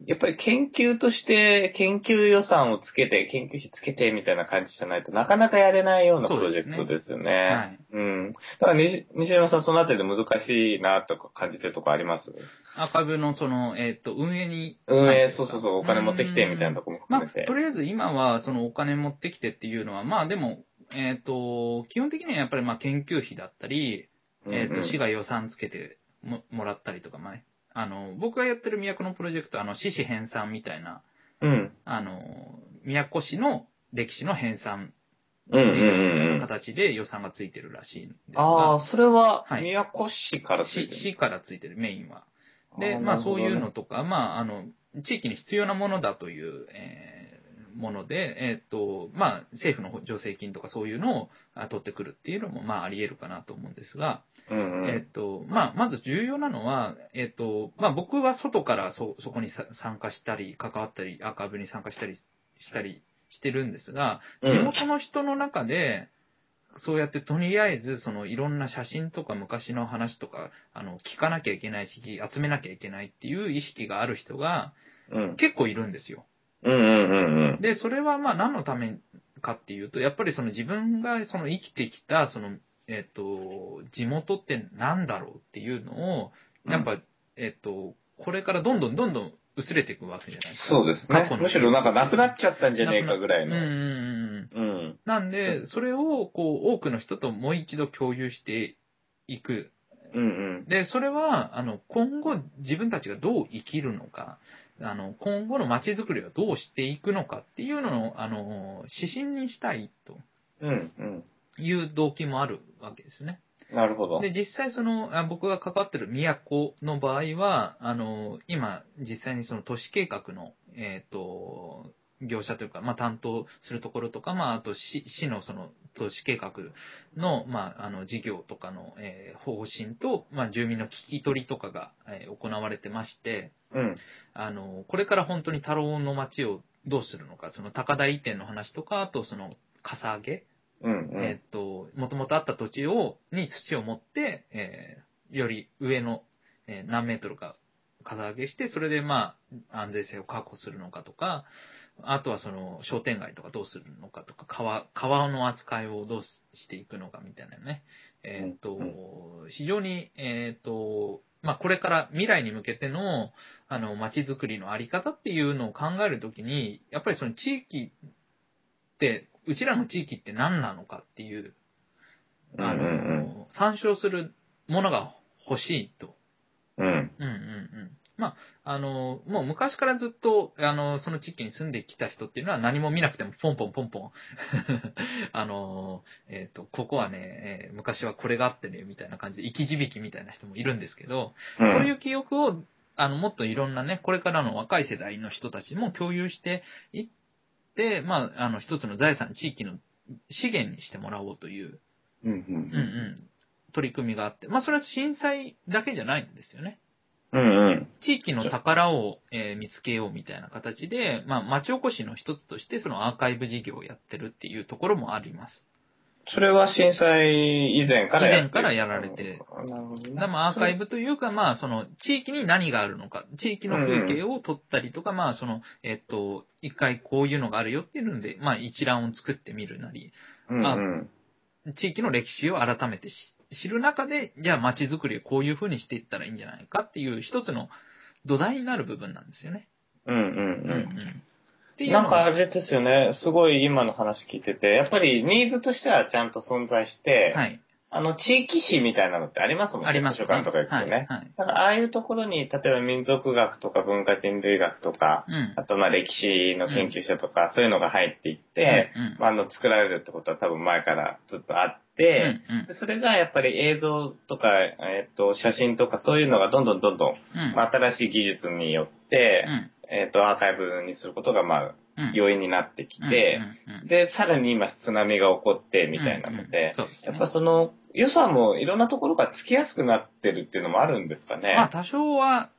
やっぱり研究として、研究予算をつけて、研究費つけてみたいな感じじゃないとなかなかやれないようなプロジェクトですよね。はいうん。だから西西島さんそのあたりで難しいなとか感じてるとこあります？アーカイブのその、えっ、と、運営に。運営、そうそうそう、お金持ってきてみたいなとこもまあ含めて。、とりあえず今は、そのお金持ってきてっていうのは、まあでも、えっ、と、基本的にはやっぱりまあ研究費だったり、えっ、と、市が予算つけてももらったりとか、まあね、あの、僕がやってる都のプロジェクトは、あの、市史編纂みたいな、うん。あの、都市の歴史の編纂事業みたい。な形で予算がついてるらしいんですが、ああ、それは、はい宮古市からついてる市市からついてるメインは。で、ーまあそういうの。とか、まああの、地域に必要なものだという、えーもので、えっ、と、まあ政府の助成金とかそういうのをあ取ってくるっていうのも、まああり得るかなと思うんですが、うんうん。えっ、と、まあまず重要なのは、えっ、と、まあ僕は外からそ、そこにさ参加したり、関わったり、アーカイブに参加したりしたりしてるんですが、うん地元の人の中で、そうやってとりあえず、そのいろんな写真とか昔の話とか、あの、聞かなきゃいけないし、集めなきゃいけないっていう意識がある人がうん。結構いるんですよ。うんうんうんうん。で、それはまあ何のためかっていうと、やっぱりその自分がその生きてきた、その、えっ、と、地元って何だろうっていうのを、やっぱ、えっ、と、これからどんどんどんどん薄れていくわけじゃないですか。そうですねむしろなんかなくなっちゃったんじゃねえかぐらいの。うんうんうんうん。うん。なんで、それを、こう、多くの人ともう一度共有していく。うんうん。で、それは、あの、今後自分たちがどう生きるのか、あの、今後の街づくりはどうしていくのかっていうのを、あの、指針にしたいとうんうん。いう動機もあるわけですね。なるほど。で、実際その、あ僕が関わってる都の場合は、あの、今、実際にその都市計画の、えっ、と、業者というか、まあ、担当するところとか、まあ、あと市市のその都市計画の、まあ、あの、事業とかの、えー方針と、まあ、住民の聞き取りとかが、えー行われてまして、うん。あの、これから本当に太郎の街をどうするのか、その高台移転の話とか、あとその、かさ上げ、うんうん。えっと、もともとあった土地を、に土を持って、えーより上の、えー何メートルかかさ上げして、それでまあ、安全性を確保するのかとか、あとはその商店街とかどうするのかとか、川、川の扱いをどうしていくのかみたいなね。えっ、と、非常に、えっ、と、まあ、これから未来に向けての、あの、街づくりのあり方っていうのを考えるときに、やっぱりその地域って、うちらの地域って何なのかっていう、あの、参照するものが欲しいと。うん。うん。うんうんうん。まあ、あの、もう昔からずっと、あの、その地域に住んできた人っていうのは何も見なくてもポンポンポンポン、(laughs) あの、えっ、と、ここはね、えー昔はこれがあってね、みたいな感じで、生き字引みたいな人もいるんですけど、うん。そういう記憶を、あの、もっといろんなね、これからの若い世代の人たちも共有していって、まあ、あの、一つの財産、地域の資源にしてもらおうという、うんううんうんん、取り組みがあって、まあ、それは震災だけじゃないんですよね。うん。うんうん。地域の宝を、えー見つけようみたいな形で、まあ、町おこしの一つとして、そのアーカイブ事業をやってるっていうところもあります。それは震災以前から以前からやられてうんなるほどねだまあ、アーカイブというか、まあ、その、地域に何があるのか、地域の風景を撮ったりとか、まあ、その、えっと、一回こういうのがあるよっていうので、まあ、一覧を作ってみるなり、うんうん。地域の歴史を改めてし知る中で、じゃあ街づくりをこういう風にしていったらいいんじゃないかっていう一つの土台になる部分なんですよね。うんうんうんうん。うのがなんかあれですよね、すごい今の話聞いてて、やっぱりニーズとしてはちゃんと存在して、はい。あの、地域史みたいなのってありますもんね。あります図書館とか行くとね。はい。はい。だからああいうところに、例えば民族学とか文化人類学とか、うん。あとまあ歴史の研究者とか、そういうのが入っていって、うんうんまあ、あの作られるってことは多分前からずっとあっうんそれがやっぱり映像とか、えっと写真とかそういうのがどんどんどんどん、うん。まあ、新しい技術によって、うん。えっとアーカイブにすることがまあうん。容易になってきて、で、さらに今津波が起こってみたいなのうんうんで、ねやっぱその予算もいろんなところがつきやすくなってるっていうのもあるんですかね。まあ、多少は、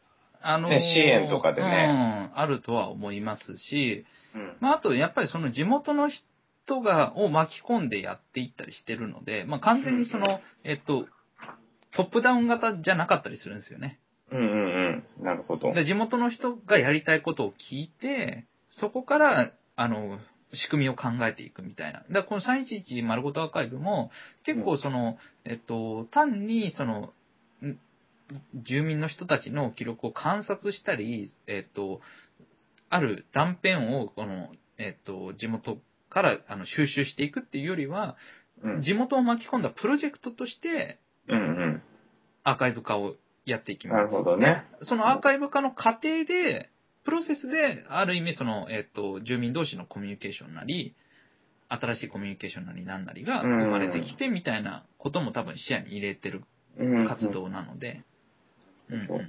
あのーね支援とかでねうん、あるとは思いますし、うんまあ、あと、やっぱりその地元の人が、を巻き込んでやっていったりしてるので、まあ、完全にその、えっと、トップダウン型じゃなかったりするんですよね。うんうんうん。なるほど。で地元の人がやりたいことを聞いて、そこから、あの、仕組みを考えていくみたいな。だからこの311丸ごとアーカイブも、結構その、えっと、単にその、ん住民の人たちの記録を観察したり、えっと、ある断片を、この、えっと、地元からあの収集していくっていうよりは、うん。地元を巻き込んだプロジェクトとして、うんうん。アーカイブ化をやっていきます。なるほどね。そのアーカイブ化の過程で、プロセスで、ある意味、その、えっ、と、住民同士のコミュニケーションなり、新しいコミュニケーションなりなんなりがうん生まれてきて、みたいなことも多分視野に入れてるうん。活動なので。うんうんうん。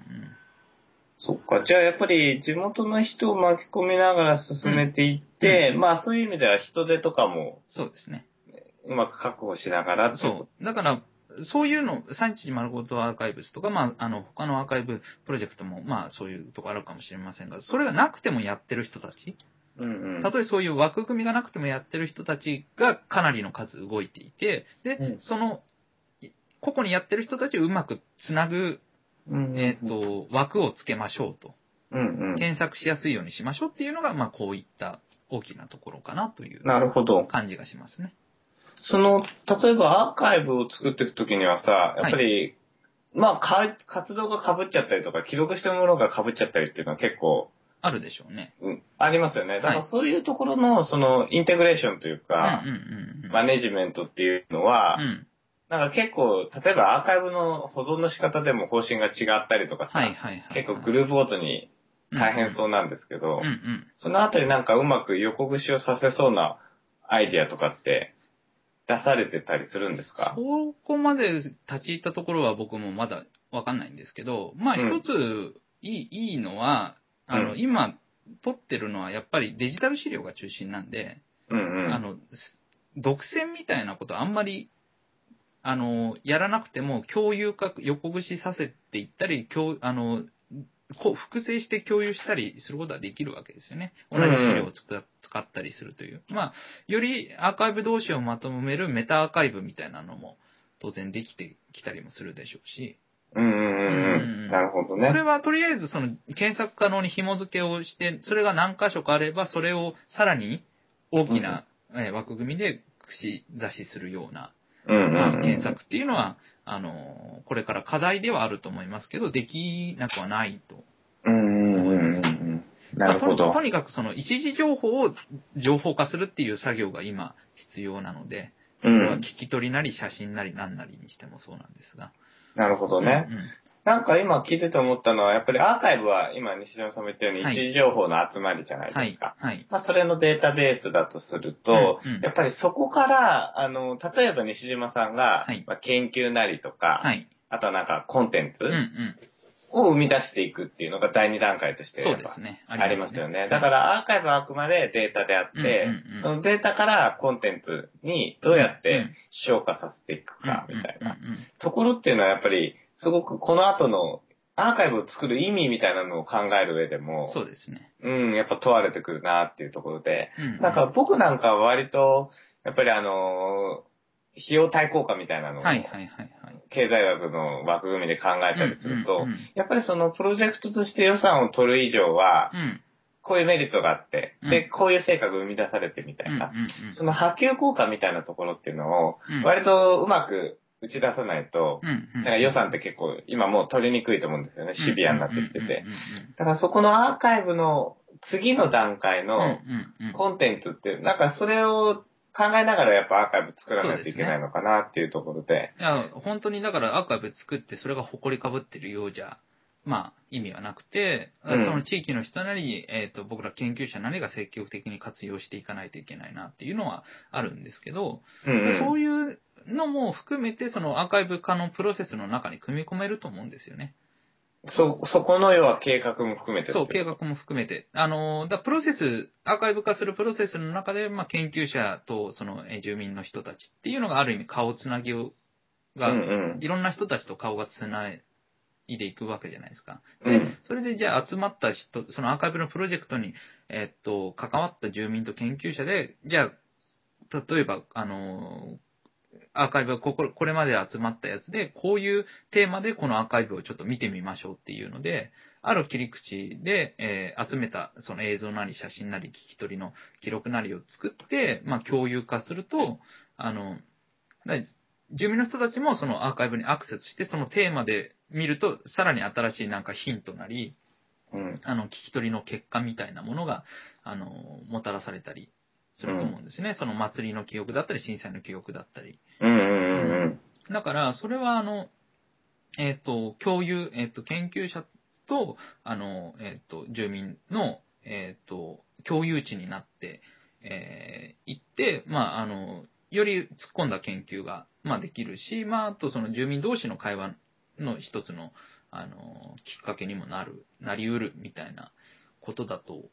そっか。じゃあやっぱり地元の人を巻き込みながら進めていって、まあそういう意味では人手とかもそうですね。うまく確保しながらそう。だから、そういうの、311丸ごとアーカイブスとか、まあ、あの、他のアーカイブプロジェクトも、まあ、そういうとこあるかもしれませんが、それがなくてもやってる人たち、うんうん。たとえそういう枠組みがなくてもやってる人たちがかなりの数動いていて、で、うんその、い個々にやってる人たちをうまくつなぐ、うんうん、えっ、と、枠をつけましょうと。うんうん。検索しやすいようにしましょうっていうのが、まあ、こういった大きなところかなというなるほど。感じがしますね。その、例えばアーカイブを作っていくときにはさ、やっぱり、まあか、活動が被っちゃったりとか、記録したものが被っちゃったりっていうのは結構、あるでしょうね。うん、ありますよね。だからはいそういうところの、その、インテグレーションといううんか。マネジメントっていうのは、うん。なんか結構、例えばアーカイブの保存の仕方でも方針が違ったりとかさ、はいはいはい、はい。結構グループごとに大変そうなんですけど、うんうん。そのあたりなんかうまく横串をさせそうなアイディアとかって出されてたりするんですか？そこまで立ち入ったところは僕もまだわかんないんですけど、まあうん一ついい,、いいのは、あの、うん今撮ってるのはやっぱりデジタル資料が中心なんで、うんうん。あの、す独占みたいなことあんまり、あの、やらなくても共有化、横串させていったり、共あの、こう複製して共有したりすることはできるわけですよね。同じ資料を使ったりするという。まあ、よりアーカイブ同士をまとめるメタアーカイブみたいなのも当然できてきたりもするでしょうし。うんうんうん。なるほどね。それはとりあえずその検索可能に紐付けをして、それが何箇所かあれば、それをさらに大きなえー枠組みで串出しするような。検索っていうのは、あの、これから課題ではあると思いますけど、できなくはないと。うんうんうんうんうん。なるほどまあと。とにかくその一時情報を情報化するっていう作業が今必要なので、うそれはん。聞き取りなり写真なり何なりにしてもそうなんですが。なるほどね。うんうんなんか今聞いてて思ったのは、やっぱりアーカイブは今西島さんも言ったようにはい一時情報の集まりじゃないはいですか。。はい。まあそれのデータベースだとすると、うんうんやっぱりそこから、あの、例えば西島さんが、はいまあ、研究なりとか、はい。あとはなんかコンテンツうんうん。を生み出していくっていうのが第二段階としてそうやっぱですね。ありますよね。だからアーカイブはあくまでデータであって、うんうんうんそのデータからコンテンツにどうやっうんて消化させていくか、うんみたいなところっていうのはやっぱり、すごくこの後のアーカイブを作る意味みたいなのを考える上でも、そうですね。うん、やっぱ問われてくるなっていうところで、うん。なんか僕なんかは割と、やっぱりあのー費用対効果みたいなのを、はいはいはいはい。経済学の枠組みで考えたりすると、うんうんうんやっぱりそのプロジェクトとして予算を取る以上は、うん。こういうメリットがあって、うん。で、こういう成果が生み出されてみたいな、うんうんうん。その波及効果みたいなところっていうのをうん、割とうまく打ち出さないと、予算って結構今もう取りにくいと思うんですよね。シビアになってきてて。だからそこのアーカイブの次の段階のコンテンツって、なんかそれを考えながらやっぱアーカイブ作らないといけないのかなっていうところで。いや、本当にだからアーカイブ作ってそれが埃かぶってるようじゃ、まあ意味はなくて、うんその地域の人なり、えっ、と、僕ら研究者なりが積極的に活用していかないといけないなっていうのはあるんですけど、うんうんそういうのも含めて、そのアーカイブ化のプロセスの中に組み込めると思うんですよね。そ、そこの要は計画も含めてそう、計画も含めて。あの、だプロセス、アーカイブ化するプロセスの中で、まあ、研究者とそのえー住民の人たちっていうのがある意味顔つなぎを、が、うんうんいろんな人たちと顔がつないでいくわけじゃないですか。でうん、それでじゃあ集まった人、そのアーカイブのプロジェクトに、えっと、関わった住民と研究者で、じゃあ、例えば、あの、アーカイブがこここれまで集まったやつで、こういうテーマでこのアーカイブをちょっと見てみましょうっていうので、ある切り口で、えー集めたその映像なり写真なり聞き取りの記録なりを作って、まあ共有化すると、あの、だ住民の人たちもそのアーカイブにアクセスして、そのテーマで見ると、さらに新しいなんかヒントなり、うん。あの、聞き取りの結果みたいなものが、あの、もたらされたりすると思うんですね。その祭りの記憶だったり、震災の記憶だったり。うんうんうんだから、それは、あの、えっ、と、共有、えっ、と、研究者と、あの、えっ、と、住民の、えっ、と、共有地になって、えー、行って、まあ、あの、より突っ込んだ研究が、まあ、できるし、まあ、あと、その住民同士の会話の一つの、あの、きっかけにもなる、なりうるみたいなことだと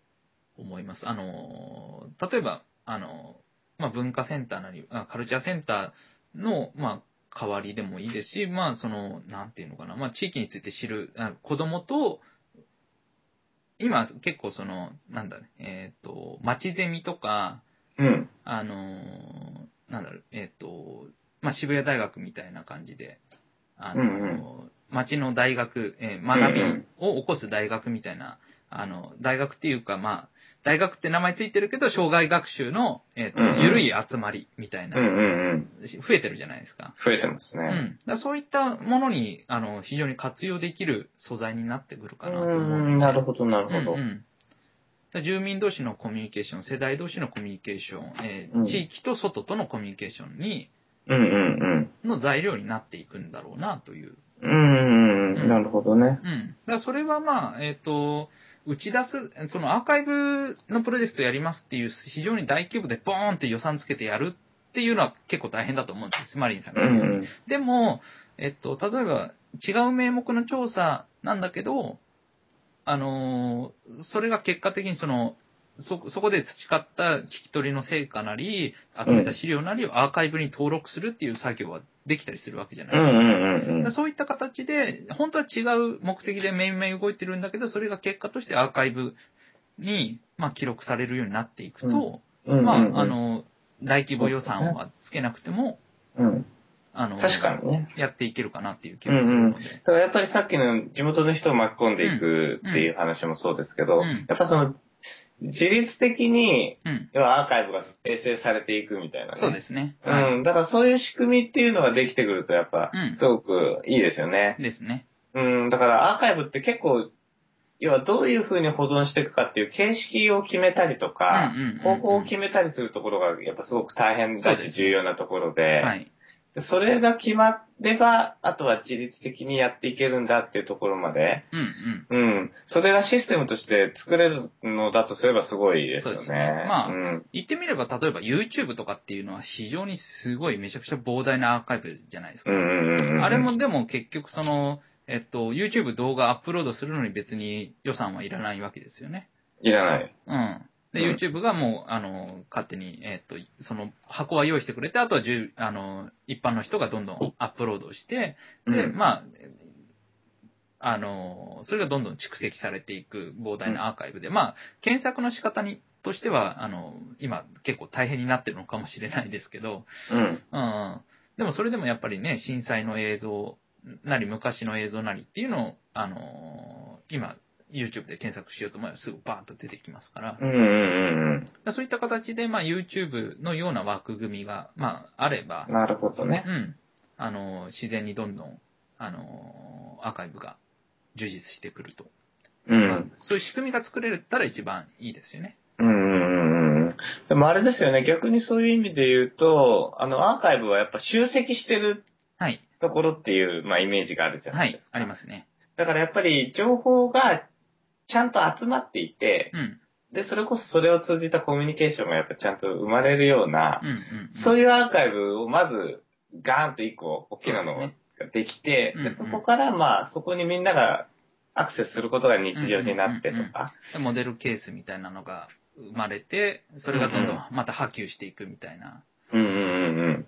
思います。あの、例えば、あの、まあ、文化センターなり、あカルチャーセンターの、まあ、代わりでもいいですし、まあ、その、なんていうのかな、まあ、地域について知る、あ子供と、今、結構その、なんだね、えっ、と、町ゼミとか、うん。あのーなんだろう、えっ、と、まあ、渋谷大学みたいな感じで、あのーうんうん町の大学、えー学びを起こす大学みたいな、あの、大学っていうか、まあ、大学って名前ついてるけど、障害学習の、えっ、と、うんうんゆるい集まりみたいな、うんうんうん。増えてるじゃないですか。増えてますね。うん。そういったものに、あの、非常に活用できる素材になってくるかうなと思うなるほど、なるほど。うん住民同士のコミュニケーション、世代同士のコミュニケーション、えーうん地域と外とのコミュニケーションに、うんうんうん。の材料になっていくんだろうなという。うんうんうん。なるほどね。うん。だからそれはまあ、えっ、と、打ち出す、そのアーカイブのプロジェクトやりますっていう、非常に大規模でボーンって予算つけてやるっていうのは結構大変だと思うんです。マリンさんうが言う。んうん。でも、えっと、例えば違う名目の調査なんだけど、あのーそれが結果的にその、そ、そこで培った聞き取りの成果なり、集めた資料なりをアーカイブに登録するっていう作業はできたりするわけじゃない？うんですか。うんうんうん。そういった形で、本当は違う目的でめいめい動いてるんだけど、それが結果としてアーカイブに、まあ、記録されるようになっていくと、うんうんうんまあ、あ、の、大規模予算はつけなくても、うん。あの、確かにね。やっていけるかなっていう気がするので。だからやっぱりさっきの地元の人を巻き込んでいくっていう話もそうですけど、うんやっぱその、自律的に、うん。要はアーカイブが生成されていくみたいなね。そうですね。はい。うん。だからそういう仕組みっていうのができてくると、やっぱうん、すごくいいですよね。ですね。うん。だからアーカイブって結構、要はどういう風に保存していくかっていう形式を決めたりとか方法を決めたりするところがやっぱすごく大変だし重要なところで、はい。でそれが決まれば、あとは自律的にやっていけるんだっていうところまで、うんうん。うん。それがシステムとして作れるのだとすればすごいですよね。そうですねまあうん。言ってみれば、例えば YouTube とかっていうのは非常にすごいめちゃくちゃ膨大なアーカイブじゃないですか。うんうんうんうん。あれもでも結局その、えっと、YouTube 動画アップロードするのに別に予算はいらないわけですよね。いらない。うん。で、うん YouTube がもう、あの、勝手に、えっと、その箱は用意してくれて、あとはあの、一般の人がどんどんアップロードして、で、うんまあ、あの、それがどんどん蓄積されていく膨大なアーカイブで、まあ、検索の仕方に、としては、あの、今結構大変になってるのかもしれないですけど、うん。うん。でもそれでもやっぱりね、震災の映像なり、昔の映像なりっていうのを、あの今、YouTube で検索しようと思えばすぐバーンと出てきますから、うんうんうんそういった形で、まあ、YouTube のような枠組みが、まあ、あればうん。、なるほどね。うん。あの、自然にどんどん、あの、アーカイブが充実してくると。うまあん。そういう仕組みが作れたら一番いいですよね。うんうんうんうん。でもあれですよね、逆にそういう意味で言うと、あの、アーカイブはやっぱ集積してるはい。ところっていう、まあ、イメージがあるじゃなはいですか。。ありますね。だからやっぱり情報がちゃんと集まっていてう、ん。で、それこそそれを通じたコミュニケーションがやっぱちゃんと生まれるようなうん、うん、うん。そういうアーカイブをまずガーンと一個大きなのがそうできて、うんうんでそこからまあそこにみんながアクセスすることが日常になってとか、でモデルケースみたいなのが生まれて、それがどんどんまた波及していくみたいな。うんうんうんうん。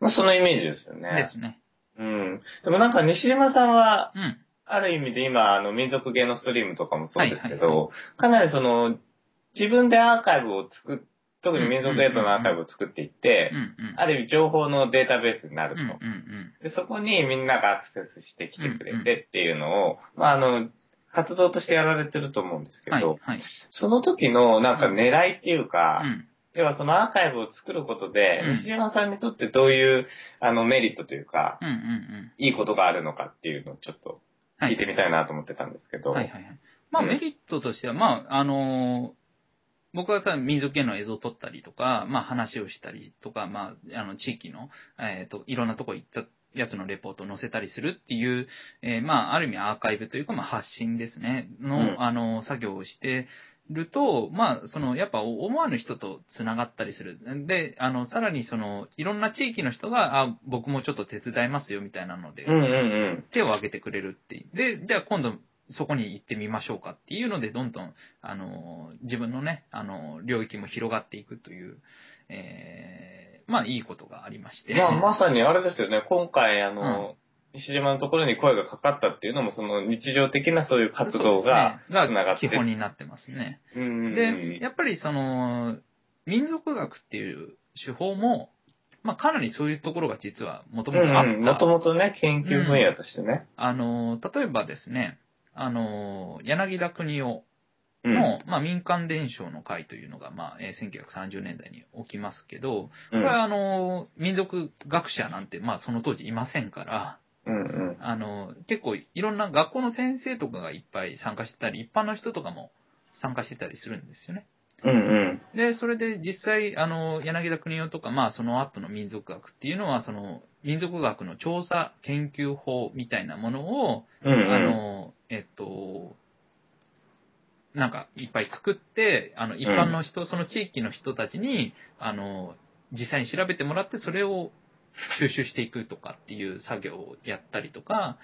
まあそのイメージですよね。ですね。うん。でもなんか西島さんは、うん。ある意味で今、あの、民族芸能ストリームとかもそうですけど、はいはいかなりその、自分でアーカイブを作っ特に民族データのアーカイブを作っていってうん、うん。ある意味情報のデータベースになると。うんうんうん。で、そこにみんながアクセスしてきてくれてっていうのを、まあ、あの、活動としてやられてると思うんですけど、はい、はい。その時のなんか狙いっていうか、うん。要はそのアーカイブを作ることで、うん西島さんにとってどういうあのメリットというか、うんうんうん。いいことがあるのかっていうのをちょっとはい聞いてみたいなと思ってたんですけど。はいはいはい。まあうんメリットとしては、まあ、あのー僕はさ、民族系の映像を撮ったりとか、まあ話をしたりとか、まあ、あの、地域の、えっ、と、いろんなとこ行ったやつのレポートを載せたりするっていう、えーまあ、ある意味アーカイブというか、まあ発信ですね、の、うんあの、作業をして、ると、まあ、その、やっぱ思わぬ人と繋がったりする。で、あの、さらにその、いろんな地域の人が、あ、僕もちょっと手伝いますよ、みたいなので、うんうんうん。手を挙げてくれるっていう。で、じゃあ今度そこに行ってみましょうかっていうので、どんどん、あの、自分のね、あの、領域も広がっていくという、えー、まあいいことがありまして。まあ、まさにあれですよね、今回、あの、西島のところに声がかかったっていうのも、その日常的なそういう活動がねが基。本になってますね。うんうんうんで、やっぱりその、民族学っていう手法も、まあかなりそういうところが実はもともとあった。もともとね、研究分野としてね。あの、例えばですね、あの、柳田国夫うんの、まあ、民間伝承の会というのが、まあ、えー1930年代に起きますけど、こうんれはあの、民族学者なんて、まあ、その当時いませんから、うんうん。あの、結構いろんな学校の先生とかがいっぱい参加してたり、一般の人とかも参加してたりするんですよね。うんうん。で、それで実際、あの、柳田国夫とか、まあ、その後の民族学っていうのは、その、民族学の調査研究法みたいなものを、うんうん。あの、えっと、なんかいっぱい作って、あの、一般の人、その地域の人たちに、あの、実際に調べてもらって、それを収集していくとかっていう作業をやったりとか。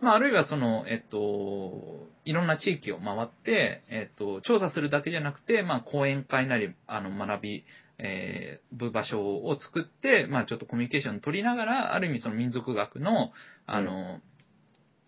まあ、あるいはその、えっと、いろんな地域を回って、えっと、調査するだけじゃなくて、まあ、講演会なり、あの、学び、えー、部場所を作って、まあ、ちょっとコミュニケーションを取りながら、ある意味その民族学の、あの、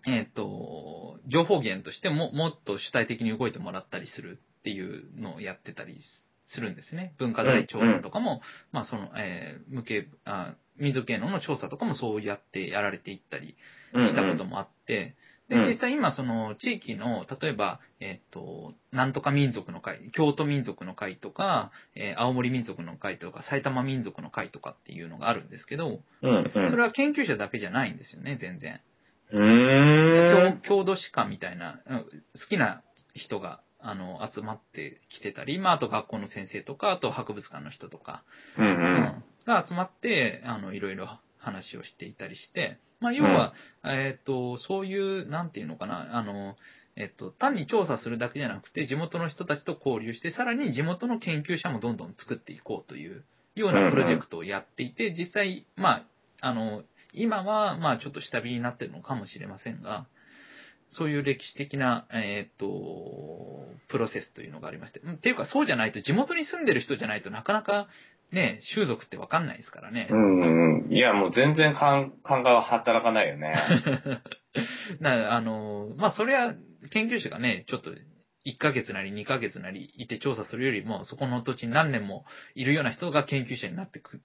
えっ、と、情報源としても、もっと主体的に動いてもらったりするっていうのをやってたりするんですね。文化財調査とかも、まあその、えー、無形、あ民族芸能の調査とかもそうやってやられていったりしたこともあって、で、うん実際今その地域の、例えば、えっ、と、なんとか民族の会、京都民族の会とか、えー青森民族の会とか、埼玉民族の会とかっていうのがあるんですけど、うんうん。それは研究者だけじゃないんですよね、全然。郷土史家みたいな、うん好きな人が、あの、集まってきてたり、まあ、あと学校の先生とか、あと博物館の人とか、うんう。うんが集まって、あの、いろいろ話をしていたりして、まあ、要は、えっ、と、そういう、なんていうのかな、あの、えっと、単に調査するだけじゃなくて、地元の人たちと交流して、さらに地元の研究者もどんどん作っていこうというようなプロジェクトをやっていて、実際、まあ、あの、今は、まあ、ちょっと下火になってるのかもしれませんが、そういう歴史的な、えっ、と、プロセスというのがありまして。うんっていうか、そうじゃないと、地元に住んでる人じゃないとなかなか、ね、習俗ってわかんないですからね。うんうん。いや、もう全然感感が働かないよね。(laughs) なあの、まあ、それは研究者がね、ちょっと1ヶ月なり2ヶ月なりいて調査するよりも、そこの土地に何年もいるような人が研究者になってく、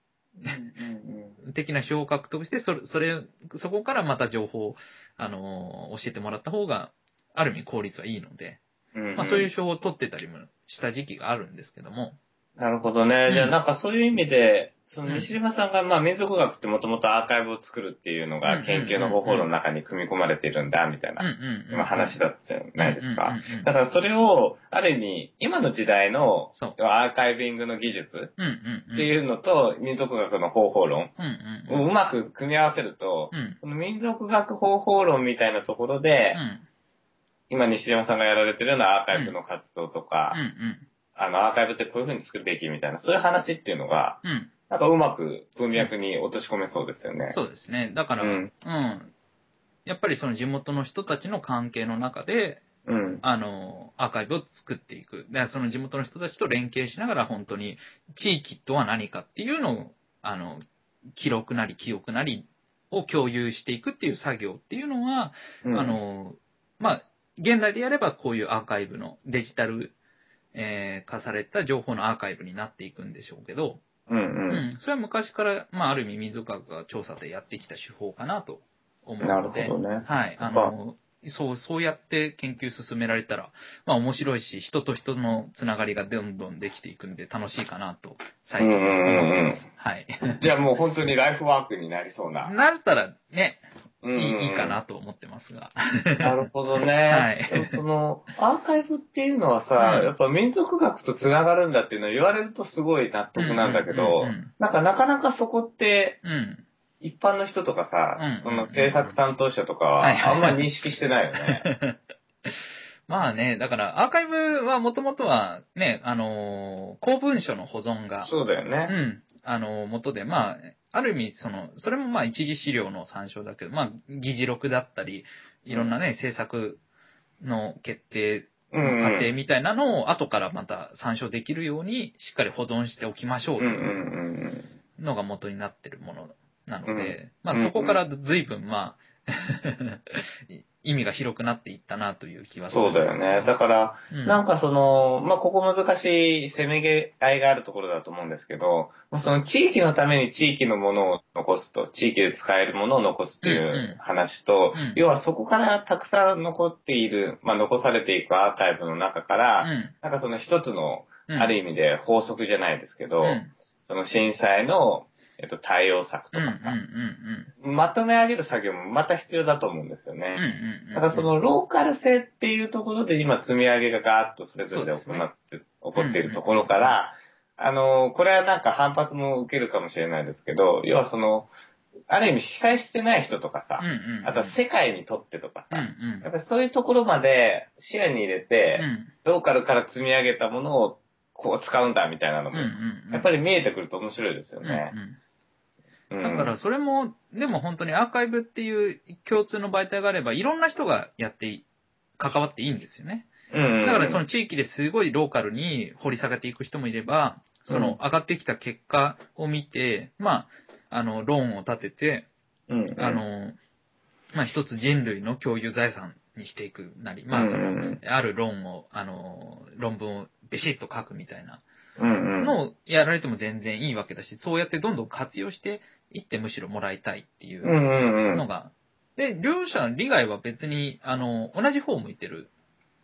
的な票を獲得して、それ、それ、そこからまた情報を、あの、教えてもらった方が、ある意味効率はいいので、うんうん。まあ、そういう賞を取ってたりもした時期があるんですけども、なるほどね。うんじゃあなんかそういう意味で、そのうん西島さんがまあ民族学ってもともとアーカイブを作るっていうのうんが研究の方法論の中に組み込まれているんだみたいうんな話だったじゃないですか。だからそれをある意味今の時代のアーカイビングの技術。っていうのと民族学の方法論。をうまく組み合わせるとう、んこの民族学方法論みたいなところで、うん今西島さんがやられてるようなアーカイブの活動とか、あのアーカイブってこういう風に作るべきみたいな、そういう話っていうのが、うん。なんかうまく文脈に落とし込めそうですよね。そうですね。だから、ううんん。やっぱりその地元の人たちの関係の中で、うん。あの、アーカイブを作っていく。で、その地元の人たちと連携しながら本当に地域とは何かっていうのを、あの、記録なり記憶なりを共有していくっていう作業っていうのは、うんあ、の、まあ、現代でやればこういうアーカイブのデジタルえー化された情報のアーカイブになっていくんでしょうけど、うんううん。ん、それは昔から、まあ、ある意味水学が調査でやってきた手法かなと思うなるので、ほどね。はい、あの、そう、そうやって研究進められたら、まあ面白いし、人と人のつながりがどんどんできていくんで楽しいかなと、最近思ってます。はい。(laughs) じゃあもう本当にライフワークになりそうな。なったらね、いいいいかなと思ってますが。なるほどね。(laughs) はいその、アーカイブっていうのはさ、うんやっぱ民族学と繋がるんだっていうのを言われるとすごい納得なんだけどなんかなかなかそこって、うん。一般の人とかさ、うんその制作担当者とかは、はいはいあんま認識してないよね。(laughs) まあね、だからアーカイブはもともとはね、あのー公文書の保存が、そうだよね。うん、あのー元で、まあ、ある意味、その、それもまあ一次資料の参照だけど、まあ、議事録だったり、いろんなね、政策の決定うんうん。の過程みたいなのを後からまた参照できるように、しっかり保存しておきましょうとうんうんいううんのが元になってるものなので、うん。まあそこから随分まあ、(laughs) 意味が広くなっていったなという気うん。はするそうだよね。だから、うん。なんかその、まあ、ここ難しいせめぎ合いがあるところだと思うんですけど、まあ、その地域のために地域のものを残すと、地域で使えるものを残すっていんうんう話と、うん。要はそこからたくさん残っている、まあ、残されていくアーカイブの中から、うん。なんかその一つの、うん。ある意味で法則じゃないですけど、うん。その震災の、えっと、対応策とか。さ、うんまとめ上げる作業もまた必要だと思うんですよね。うんうんうんだそのローカル性っていうところで今積み上げがガーッとそれぞれで行って、起こっているところから、あの、これはなんか反発も受けるかもしれないですけど、要はその、ある意味被災してない人とかさ、あとは世界にとってとかうんさ、うん。やっぱりそういうところまで視野に入れて、うん。ローカルから積み上げたものをこう使うんだみたいなのも、やっぱり見えてくると面白いですようんね。うんうんだからそれも、でも本当にアーカイブっていう共通の媒体があれば、いろんな人がやってい、関わっていいんですよね。だからその地域ですごいローカルに掘り下げていく人もいれば、その上がってきた結果を見て、まあ、あの、論を立てて、あの、まあ一つ人類の共有財産にしていくなり、まあその、ある論を、あの、論文をビシッと書くみたいなのをやられても全然いいわけだし、そうやってどんどん活用していってむしろもらいたいっていう。のが、で、両者利害は別に、あの、同じ方を向いてる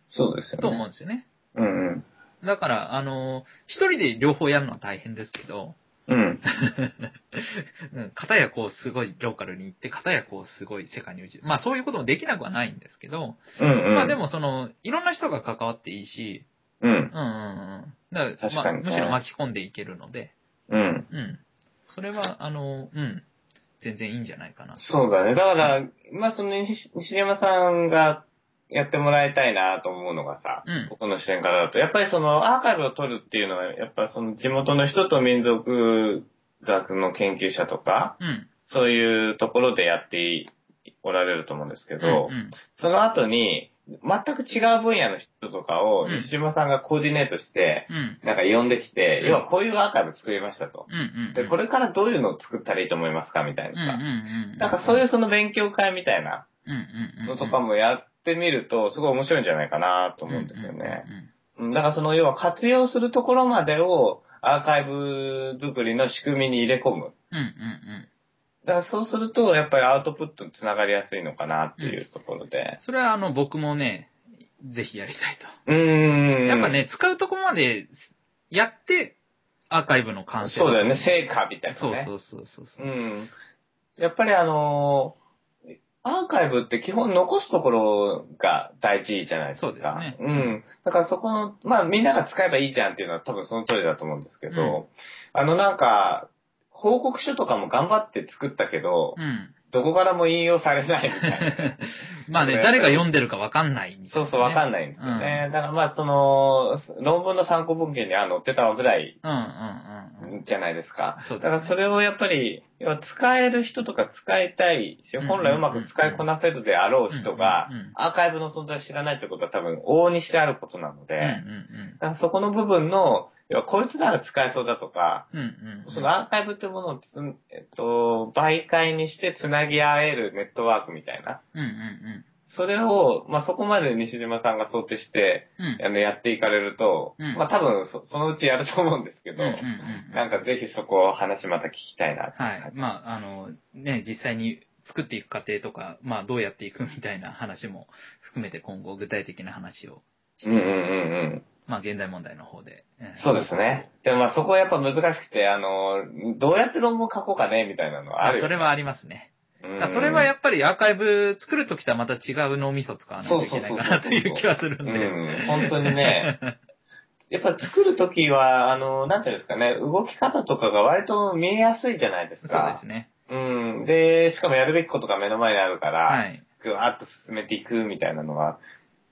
そうですよね。と思うんですよね。うんうん。だから、あの、一人で両方やるのは大変ですけど、うん。(laughs) うん片やこうすごいローカルに行って、片やこうすごい世界に打ち、まあそういうこともできなくはないんですけど、うんうん。まあでもその、いろんな人が関わっていいし、うん。うんうんうん。だから、確かにねまあ、むしろ巻き込んでいけるので、うん。うん。それは、あの、うん。全然いいんじゃないかな。そうだね。だから、まあその西西山さんがやってもらいたいなと思うのがさ、うん僕の視点からだと、やっぱりそのアーカイブを取るっていうのは、やっぱその地元の人と民族学の研究者とか、うん。そういうところでやっておられると思うんですけど、うんうんその後に、全く違う分野の人とかをうん西島さんがコーディネートして、うん。なんか呼んできて、うん要はこういうアーカイブ作りましたと。で、これからどういうのを作ったらいいと思いますかみたいなさ。うん。なんかそういうその勉強会みたいな。のとかもやってみると、すごい面白いんじゃないかなと思うんですよね。うんだからその要は活用するところまでをアーカイブ作りの仕組みに入れ込む。だからそうすると、やっぱりアウトプットにつながりやすいのかなっていうところで。それはあの、僕もね、ぜひやりたいうーと。ん。やっぱ。ね、使うとこまでやって、アーカイブの完成。そうだよね、成果みたいなね。そうそうそうそう。うん。やっぱりあのーアーカイブって基本残すところが大事じゃないですか。そうですねうん。だからそこの、まあみんなが使えばいいじゃんっていうのは多分その通りだと思うんですけど、うんあのなんか、報告書とかも頑張って作ったけど、うん。どこからも引用されないみたいな。(laughs) まあね、誰が読んでるかわかんないね。そうそう、わかんないんですよね。だからまあその、論文の参考文献には載ってたぐらいうんうんうんうん。じゃないですか。そうですねだからそれをやっぱり、使える人とか使いたいし、うん本来うまく使いこなせるであろう人がうんうんうん、アーカイブの存在を知らないってことは多分往々にしてあることなので、うんうんだからそこの部分の、要はこいつなら使えそうだとか、うん。うんうんうん。そのアーカイブっていうものをつ、えっと、媒介にして繋ぎ合えるネットワークみたいな、うんうんうん。それを、まあ、そこまで西島さんが想定して、うん。あの、やっていかれると、うんまあ、多分そ、そのうちやると思うんですけど、うんうんうんなんかぜひそこを話また聞きたいなはい。まあ、あの、ね、実際に作っていく過程とか、まあ、どうやっていくみたいな話も含めて今後具体的な話をして、うんうんうんうん。まあ、現代問題の方で。んそうですね。でもまあそこはやっぱ難しくて、あの、どうやって論文書こうかね、みたいなのはあるよ、あそれはありますね。それはやっぱりアーカイブ作るときとはまた違う脳みそ使わないといけないかなという気はするんで。うん、本当にね。(laughs) やっぱ作るときは、あの、なんていうんですかね、動き方とかが割と見えやすいじゃないですそうか。ですね。うん。で、しかもやるべきことが目の前にあるから、はい。ぐわーっと進めていくみたいなのが、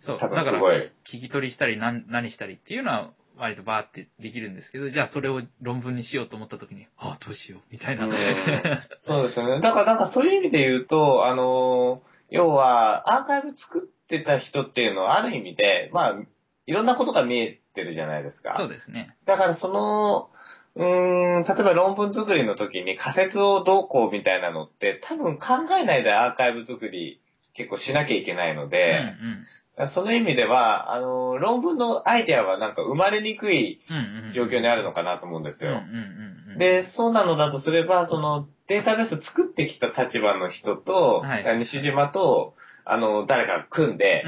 そう。多だから。聞き取りしたり何何したりっていうのは割とバーってできるんですけど、じゃあそれを論文にしようと思ったときに、ああ、どうしよう、みたいな。うん (laughs) そうですよね。だからなんかそういう意味で言うと、あの、要は、アーカイブ作ってた人っていうのはある意味で、まあ、いろんなことが見えてるじゃないですか。そうですね。だからその、うーん、例えば論文作りの時に仮説をどうこうみたいなのって、多分考えないでアーカイブ作り結構しなきゃいけないのうんうで、ん。その意味では、あの、論文のアイデアはなんか生まれにくい。状況にあるのかなと思うんですよ。で、そうなのだとすれば、そのデータベース作ってきた立場の人と、はい西島と、あの、誰かが組んで。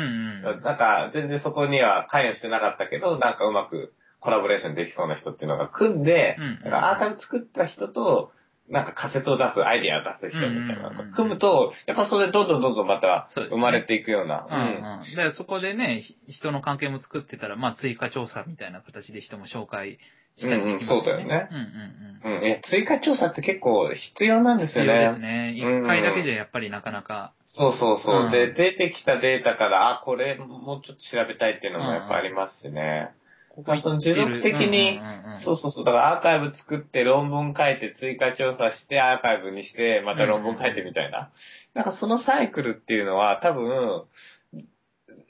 なんか全然そこには関与してなかったけど、なんかうまくコラボレーションできそうな人っていうのが組んで、アーカイブ作った人と、なんか仮説を出す、アイディアを出す人みたいなの組むと、やっぱそれどんどんどんどんまた生まれていくような。うんうん。で、そこでね、ひ人の関係も作ってたら、まあ追加調査みたいな形で人も紹介したりできますうんうんそうだよねうんうんうん。うん。うん。いや、追加調査って結構必要なんですよ必要ですね。ね。一うん回だけじゃやっぱりなかなか。そうそうそう。うんで、出てきたデータから、あ、これもうちょっと調べたいっていうのもやっぱありますしね。こまあその持続的にそうそうそう。だからアーカイブ作って論文書いて追加調査してアーカイブにしてまた論文書いてみたいな。なんかそのサイクルっていうのは多分、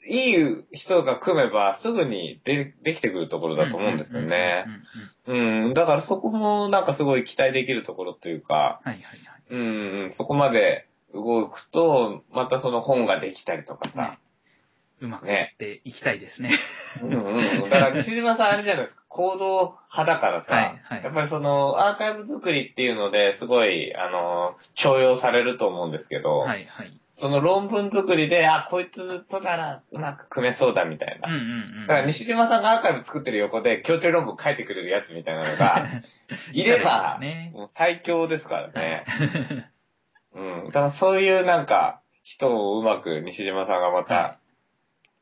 いい人が組めばすぐにでできてくるところだと思うんですよね。うん。だからそこもなんかすごい期待できるところというか、はいはいうん、そこまで動くと、またその本ができたりとかさ。うまくやっていきたいですね。うんうん。だから、西島さんあれじゃないですか、行動派だからさ、はいはいやっぱりその、アーカイブ作りっていうので、すごい、あの、重用されると思うんですけど、はいはい。その論文作りで、あ、こいつとならうまく組めそうだみたいな。うんうんうん。だから西島さんがアーカイブ作ってる横で、協調論文書いてくれるやつみたいなのが、(laughs) いれば、ね。もう最強ですからね。うん。だからそういうなんか、人をうまく西島さんがまはた、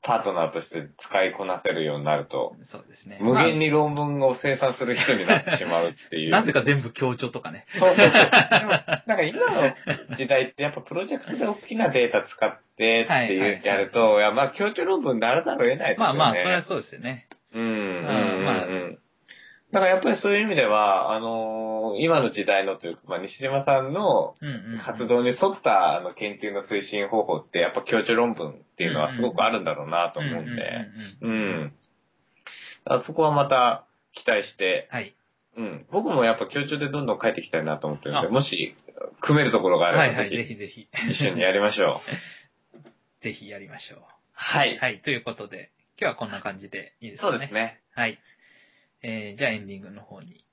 パートナーとして使いこなせるようになると、そうですね。無限に論文を生産する人になってしまうっていう。まあなぜか全部強調とかね。そうそうそう。でも、なんか今の時代ってやっぱプロジェクトで大きなデータ使ってってはいうやると、いや、まあ強調論文にならざるを得ないですよね。まあまあ、それはそうですよね。うん、うん、うん、うんまあうん。だからやっぱりそういう意味では、あのー今の時代のというか、まあ西島さんの。活動に沿ったあの研究の推進方法ってやっぱ強調論文っていうのはすごくあるんだろうなと思うんで、うんうんうんうんうん。だからそこはまた期待して、はい。うん。僕もやっぱ強調でどんどん書いていきたいなと思ってるんで、あもし組めるところがあれば、はいはい、ぜぜひぜひ。ひ一緒にやりましょう。(laughs) ぜひやりましょう。はい。はい、ということで、今日はこんな感じでいいですかね。そうですね。はい。えー、じゃあエンディングの方に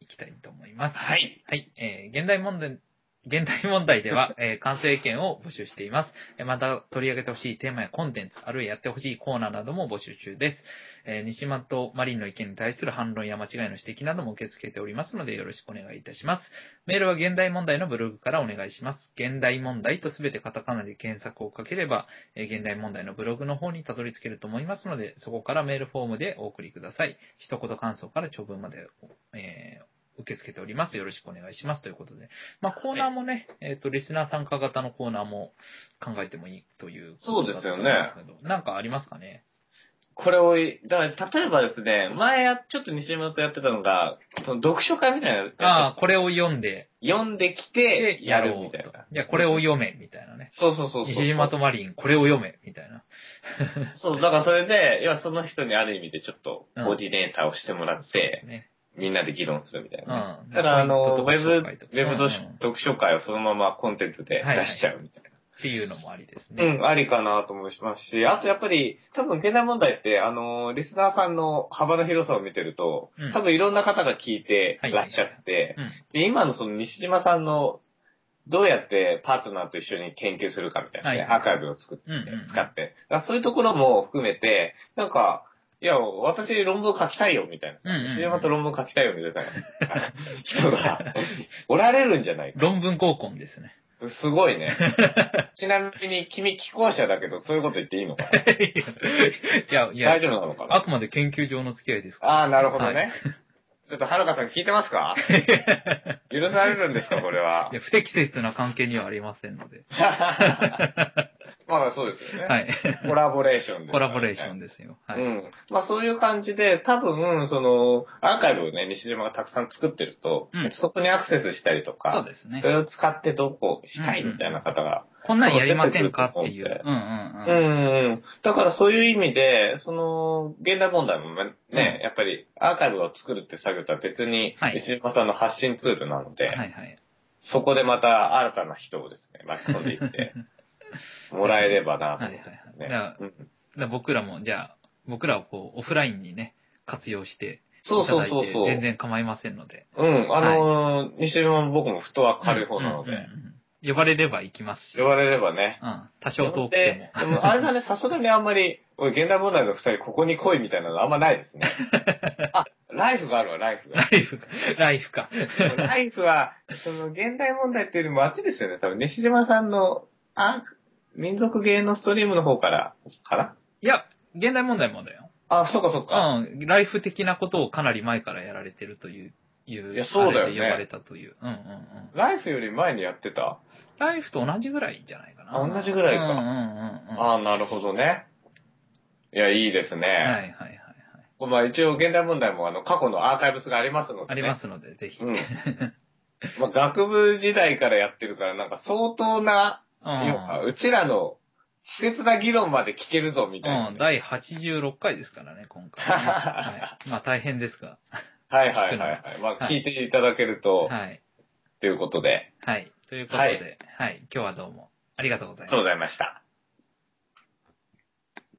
行きたいと思います。はい。はい。えー、現代問題、現代問題では、えー、感想意見を募集しています。えーまた、取り上げてほしいテーマやコンテンツ、あるいはやってほしいコーナーなども募集中です。えー、西間とマリンの意見に対する反論や間違いの指摘なども受け付けておりますので、よろしくお願いいたします。メールは現代問題のブログからお願いします。現代問題とすべてカタカナで検索をかければ、え現代問題のブログの方にたどり着けると思いますので、そこからメールフォームでお送りください。一言感想から長文まで、え受け付けております。よろしくお願いします。ということで。まあ、コーナーもね、えっ、と、リスナー参加型のコーナーも考えてもいいということだったんですけど。なんかありますかね？これをい、だから例えばですね、前や、ちょっと西山とやってたのが、その読書会みたいなのやってああ、これを読んで、読んできて、やるみたいとな。いや、これを読め、みたいなね。そうそうそうそう。西島とマリン、これを読め、みたいな。そう、だからそれで、いや、その人にある意味でちょっと、コーディネーターをしてもらっそうでてす、ね。みんなで議論するみたいなね。うんただ、あの、ウェブ、ウェブ読書会をそのままコンテンツで出しちゃうみたいな。っていうのもありですうね。ん、ありかなと思いますし、あとやっぱり、多分現代問題って、あの、リスナーさんの幅の広さを見てるとうん、多分いろんな方が聞いてらっしゃって、うん。で、今のその西島さんの、どうやってパートナーと一緒に研究するかみたいなね、はいアーカイブを作って、うんうんうん使って。そういうところも含めて、なんか、いや、私論文書きたいよ、みたいな。うんうんうんと論文書きたいよ、みたいな (laughs) 人がおられるんじゃないか。論文合コンですね。すごいね。(laughs) ちなみに、君、寄稿者だけど、そういうこと言っていいのかな？いや、いや大、丈夫なのかな？あくまで研究上の付き合いですから。ああ、なるほどね。はいちょっと、はるかさん聞いてますか？(laughs) 許されるんですか、これは？いや不適切な関係にはありませんので。まあ、そうですよね。はい。コラボレーションですね、ラボレーションですよ。はい。うん。まあそういう感じで、多分、その、アーカイブをね、西島がたくさん作ってると、うんそこにアクセスしたりとそうか、ですねそ。れを使ってどうこうしたいみたいな方が。こんなんやりませんかっていう。ううんんうんううん。んうん。だからそういう意味で、その、現代問題もね、うんやっぱりアーカイブを作るって作業とは別にはい、西島さんの発信ツールなので、はいはい。そこでまた新たな人をですね、巻き込んでいって、(laughs) もらえればな。(laughs) はいはいはいだから僕らも、じゃあ、僕らをこう、オフラインにね、活用してそうそうそうそう。全然構いませんので。うん、あのー西島も僕もフットワーク軽い方なので、うんうんうん呼ばれれば行きますし。呼ばれればね。うん。多少遠くても。ででもあれだね、(laughs) さすがにあんまり、現代問題の二人ここに来いみたいなのあんまないですね。(laughs) あ、ライフがあるわ、ライフがラ。イフ、ライフか。ライフは、その、現代問題っていうよりもあっちですよね。多分、西島さんの、あ、民族芸のストリームの方から、かないや、現代問題もだよ。あ、そっかそっか。うん。ライフ的なことをかなり前からやられてるという、いう、いやそうだよね呼ばれたという。うんうんうん。ライフより前にやってた？ライフと同じぐらいじゃないかな。あ同じぐらいかうんうんうんうん。ああ、なるほどね。いや、いいですね。はいはいはいはい。まあ一応現代問題もあの過去のアーカイブスがありますので、ね。ありますので、ぜひ。うん。まあ学部時代からやってるからなんか相当な、うちらの稚拙な議論まで聞けるぞみたいなうん、ね、第86回ですからね、今回、ね (laughs) はい。まあ大変ですが。はいはいはいはい。まあはい聞いていただけると、はい。ということで、はい。ということで、ははいい、今日はどうもありがとうございますありがとうご。ざいました。